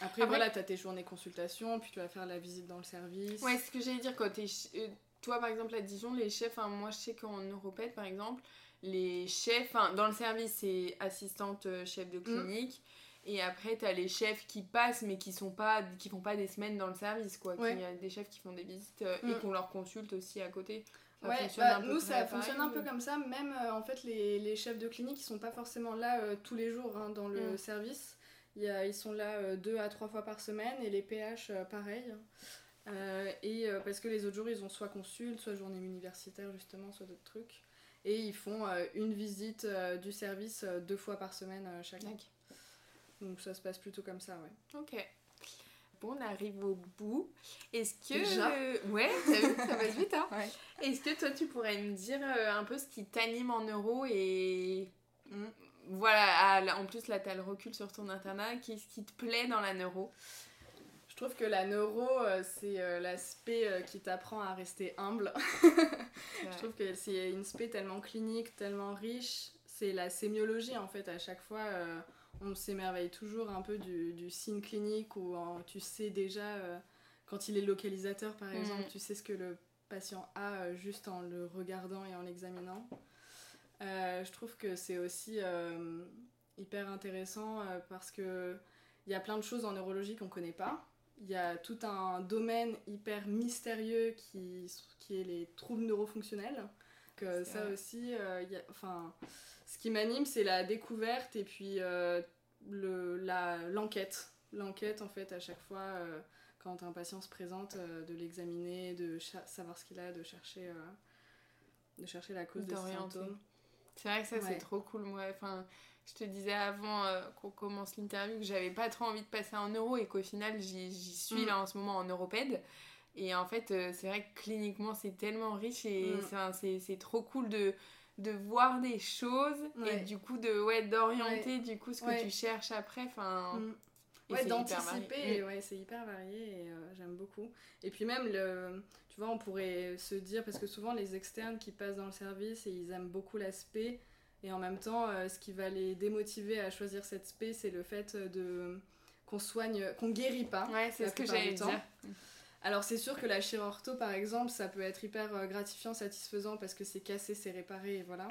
Après, Après- voilà, t'as tes journées consultation, puis tu vas faire la visite dans le service. Ouais, ce que j'allais dire quand euh, toi, par exemple, à Dijon, les chefs, enfin, moi, je sais qu'en Europède, par exemple, les chefs, enfin, dans le service, c'est assistante euh, chef de clinique. Et après, t'as les chefs qui passent, mais qui sont pas, qui font pas des semaines dans le service, quoi. Ouais. Il y a des chefs qui font des visites euh, et Mm. qu'on leur consulte aussi à côté. Ça ouais, bah, nous ça fonctionne un peu comme ça. Même euh, en fait, les, les chefs de clinique ils sont pas forcément là tous les jours hein, dans le Mm. service. Il y a, ils sont là deux à trois fois par semaine et les PH pareil. Euh, et euh, parce que les autres jours ils ont soit consulte, soit journée universitaire justement, soit d'autres trucs. Et ils font euh, une visite euh, du service euh, deux fois par semaine euh, chacun. D'accord. Donc ça se passe plutôt comme ça, ouais. Ok. Bon, on arrive au bout. Est-ce que. Déjà Ouais, t'as vu, ça passe vite, hein. Ouais. Est-ce que toi, tu pourrais me dire euh, un peu ce qui t'anime en euro et. Mm. Voilà, là, en plus, là, t'as le recul sur ton internat. Qu'est-ce qui te plaît dans la neuro? Je trouve que la neuro, euh, c'est euh, l'aspect euh, qui t'apprend à rester humble. Je trouve que c'est une spé tellement clinique, tellement riche. C'est la sémiologie en fait. À chaque fois, on s'émerveille toujours un peu du, du signe clinique où tu sais déjà, quand il est localisateur par Mhm. exemple, tu sais ce que le patient a juste en le regardant et en l'examinant. Euh, je trouve que c'est aussi hyper intéressant parce que il y a plein de choses en neurologie qu'on connaît pas. Il y a tout un domaine hyper mystérieux qui, qui est les troubles neurofonctionnels. C'est ça vrai. aussi, euh, il y a- enfin, ce qui m'anime, c'est la découverte et puis euh, le, l'enquête. L'enquête, en fait, à chaque fois, euh, quand un patient se présente, euh, de l'examiner, de savoir ce qu'il a, de chercher, de chercher la cause D'orienter. symptômes. C'est vrai que ça, Ouais. c'est trop cool. Moi, enfin, je te disais avant euh, qu'on commence l'interview que j'avais pas trop envie de passer en euro et qu'au final, j'y suis Mm. là en ce moment en europède. Et en fait, euh, c'est vrai que cliniquement, c'est tellement riche et Mm. c'est un- c'est c'est trop cool de de voir des choses et du coup de ouais d'orienter du coup ce que Ouais. tu cherches après enfin Mm. Ouais, d'anticiper, ouais, c'est hyper varié et euh, j'aime beaucoup. Et puis même, le, tu vois, on pourrait se dire, parce que souvent les externes qui passent dans le service et ils aiment beaucoup l'aspect, et en même temps, euh, ce qui va les démotiver à choisir cette spé, c'est le fait de qu'on soigne, qu'on guérit pas. ouais c'est ce que j'allais dire Alors c'est sûr que la chirurto, par exemple, ça peut être hyper euh, gratifiant, satisfaisant, parce que c'est cassé, c'est réparé, et voilà.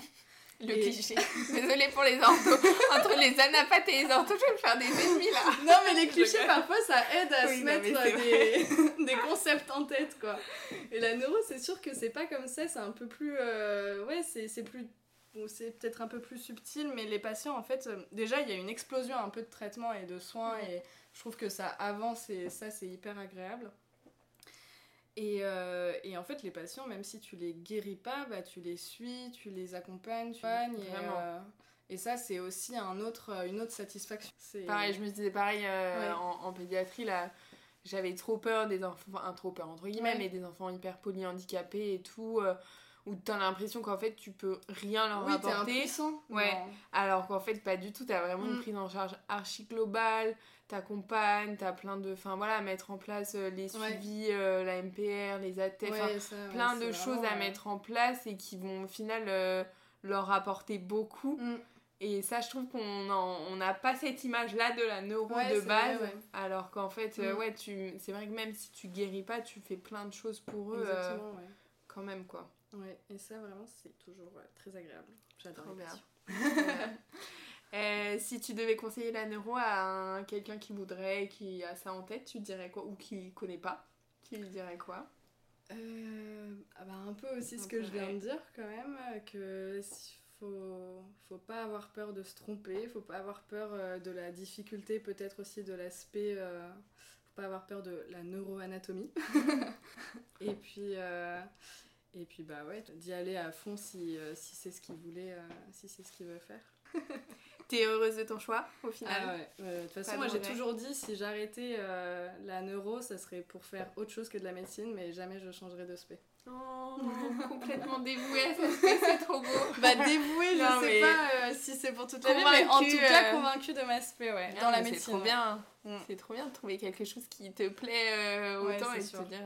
le Et- cliché désolée pour les orthos entre les anapathes et les orthos je vais me faire des ennemis là Non, mais les clichés, parfois, ça aide à Oui, se mettre des, des concepts en tête, quoi. Et la neuro, c'est sûr que c'est pas comme ça, c'est un peu plus... euh, ouais, c'est plus... C'est peut-être un peu plus subtil, mais les patients, en fait, euh, déjà, il y a une explosion un peu de traitement et de soins, et je trouve que ça avance, et ça, c'est hyper agréable. Et, euh, et en fait, les patients, même si tu les guéris pas, bah, tu les suis, tu les accompagnes, tu accompagnes, et, euh, et ça, c'est aussi un autre, une autre satisfaction. Pareil, je me disais pareil Ouais. en, en pédiatrie, là, j'avais trop peur des enfants, enfin, trop peur entre guillemets, Ouais. mais des enfants hyper polyhandicapés et tout, euh, où t'as l'impression qu'en fait tu peux rien leur Oui, apporter. Ouais. Non. alors qu'en fait pas du tout, t'as vraiment une Mm. prise en charge archi globale, t'accompagnes, t'as plein de, enfin voilà, mettre en place euh, les Ouais. suivis, euh, la MPR, les AT, enfin, Ouais, ça, plein de choses à mettre en place et qui vont au final euh, leur apporter beaucoup. mm. Et ça, je trouve qu'on n'a pas cette image-là de la neuro Ouais, de vrai, base. ouais. Alors qu'en fait, euh, Mm. ouais, tu, c'est vrai que même si tu guéris pas, tu fais plein de choses pour eux euh, Exactement, ouais. quand même, quoi. Ouais, et ça, vraiment, c'est toujours ouais, très agréable. J'adore les. Euh, si tu devais conseiller la neuro à un- quelqu'un qui voudrait, qui a ça en tête, tu dirais quoi? Ou qui connaît pas, tu lui dirais quoi? Euh, ah bah, un peu aussi Un ce que je viens de dire, quand même, euh, que faut, faut pas avoir peur de se tromper, faut pas avoir peur euh, de la difficulté, peut-être aussi de l'aspect. euh, faut pas avoir peur de la neuroanatomie. et puis. Et puis bah ouais, d'y aller à fond si, euh, si c'est ce qu'il voulait, euh, si c'est ce qu'il veut faire. T'es heureuse de ton choix au final Ah ouais, euh, de toute façon Pas moi j'ai toujours dit si j'arrêtais euh, la neuro, ça serait pour faire autre chose que de la médecine, mais jamais je changerais de spé. Oh, complètement dévouée à c'est trop beau. Bah dévouée, je Non, sais pas euh, si c'est pour toute la vie, mais en tout cas convaincue de ma spé, ouais, Non, dans la médecine. C'est trop ouais. bien. Mm. C'est trop bien de trouver quelque chose qui te plaît Ouais, autant et de te dire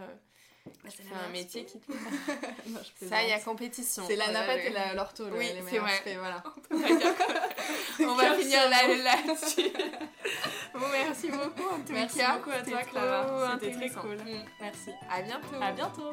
Bah, c'est un métier qui te plaît. Non, je Ça, il y a compétition. C'est la napette le- et l'ortho, Oui, les c'est vrai. voilà. On va finir sur là- là-dessus. bon, merci beaucoup en Merci cas. beaucoup à toi, Clara. C'était très cool. Mm. Merci. À bientôt. À bientôt.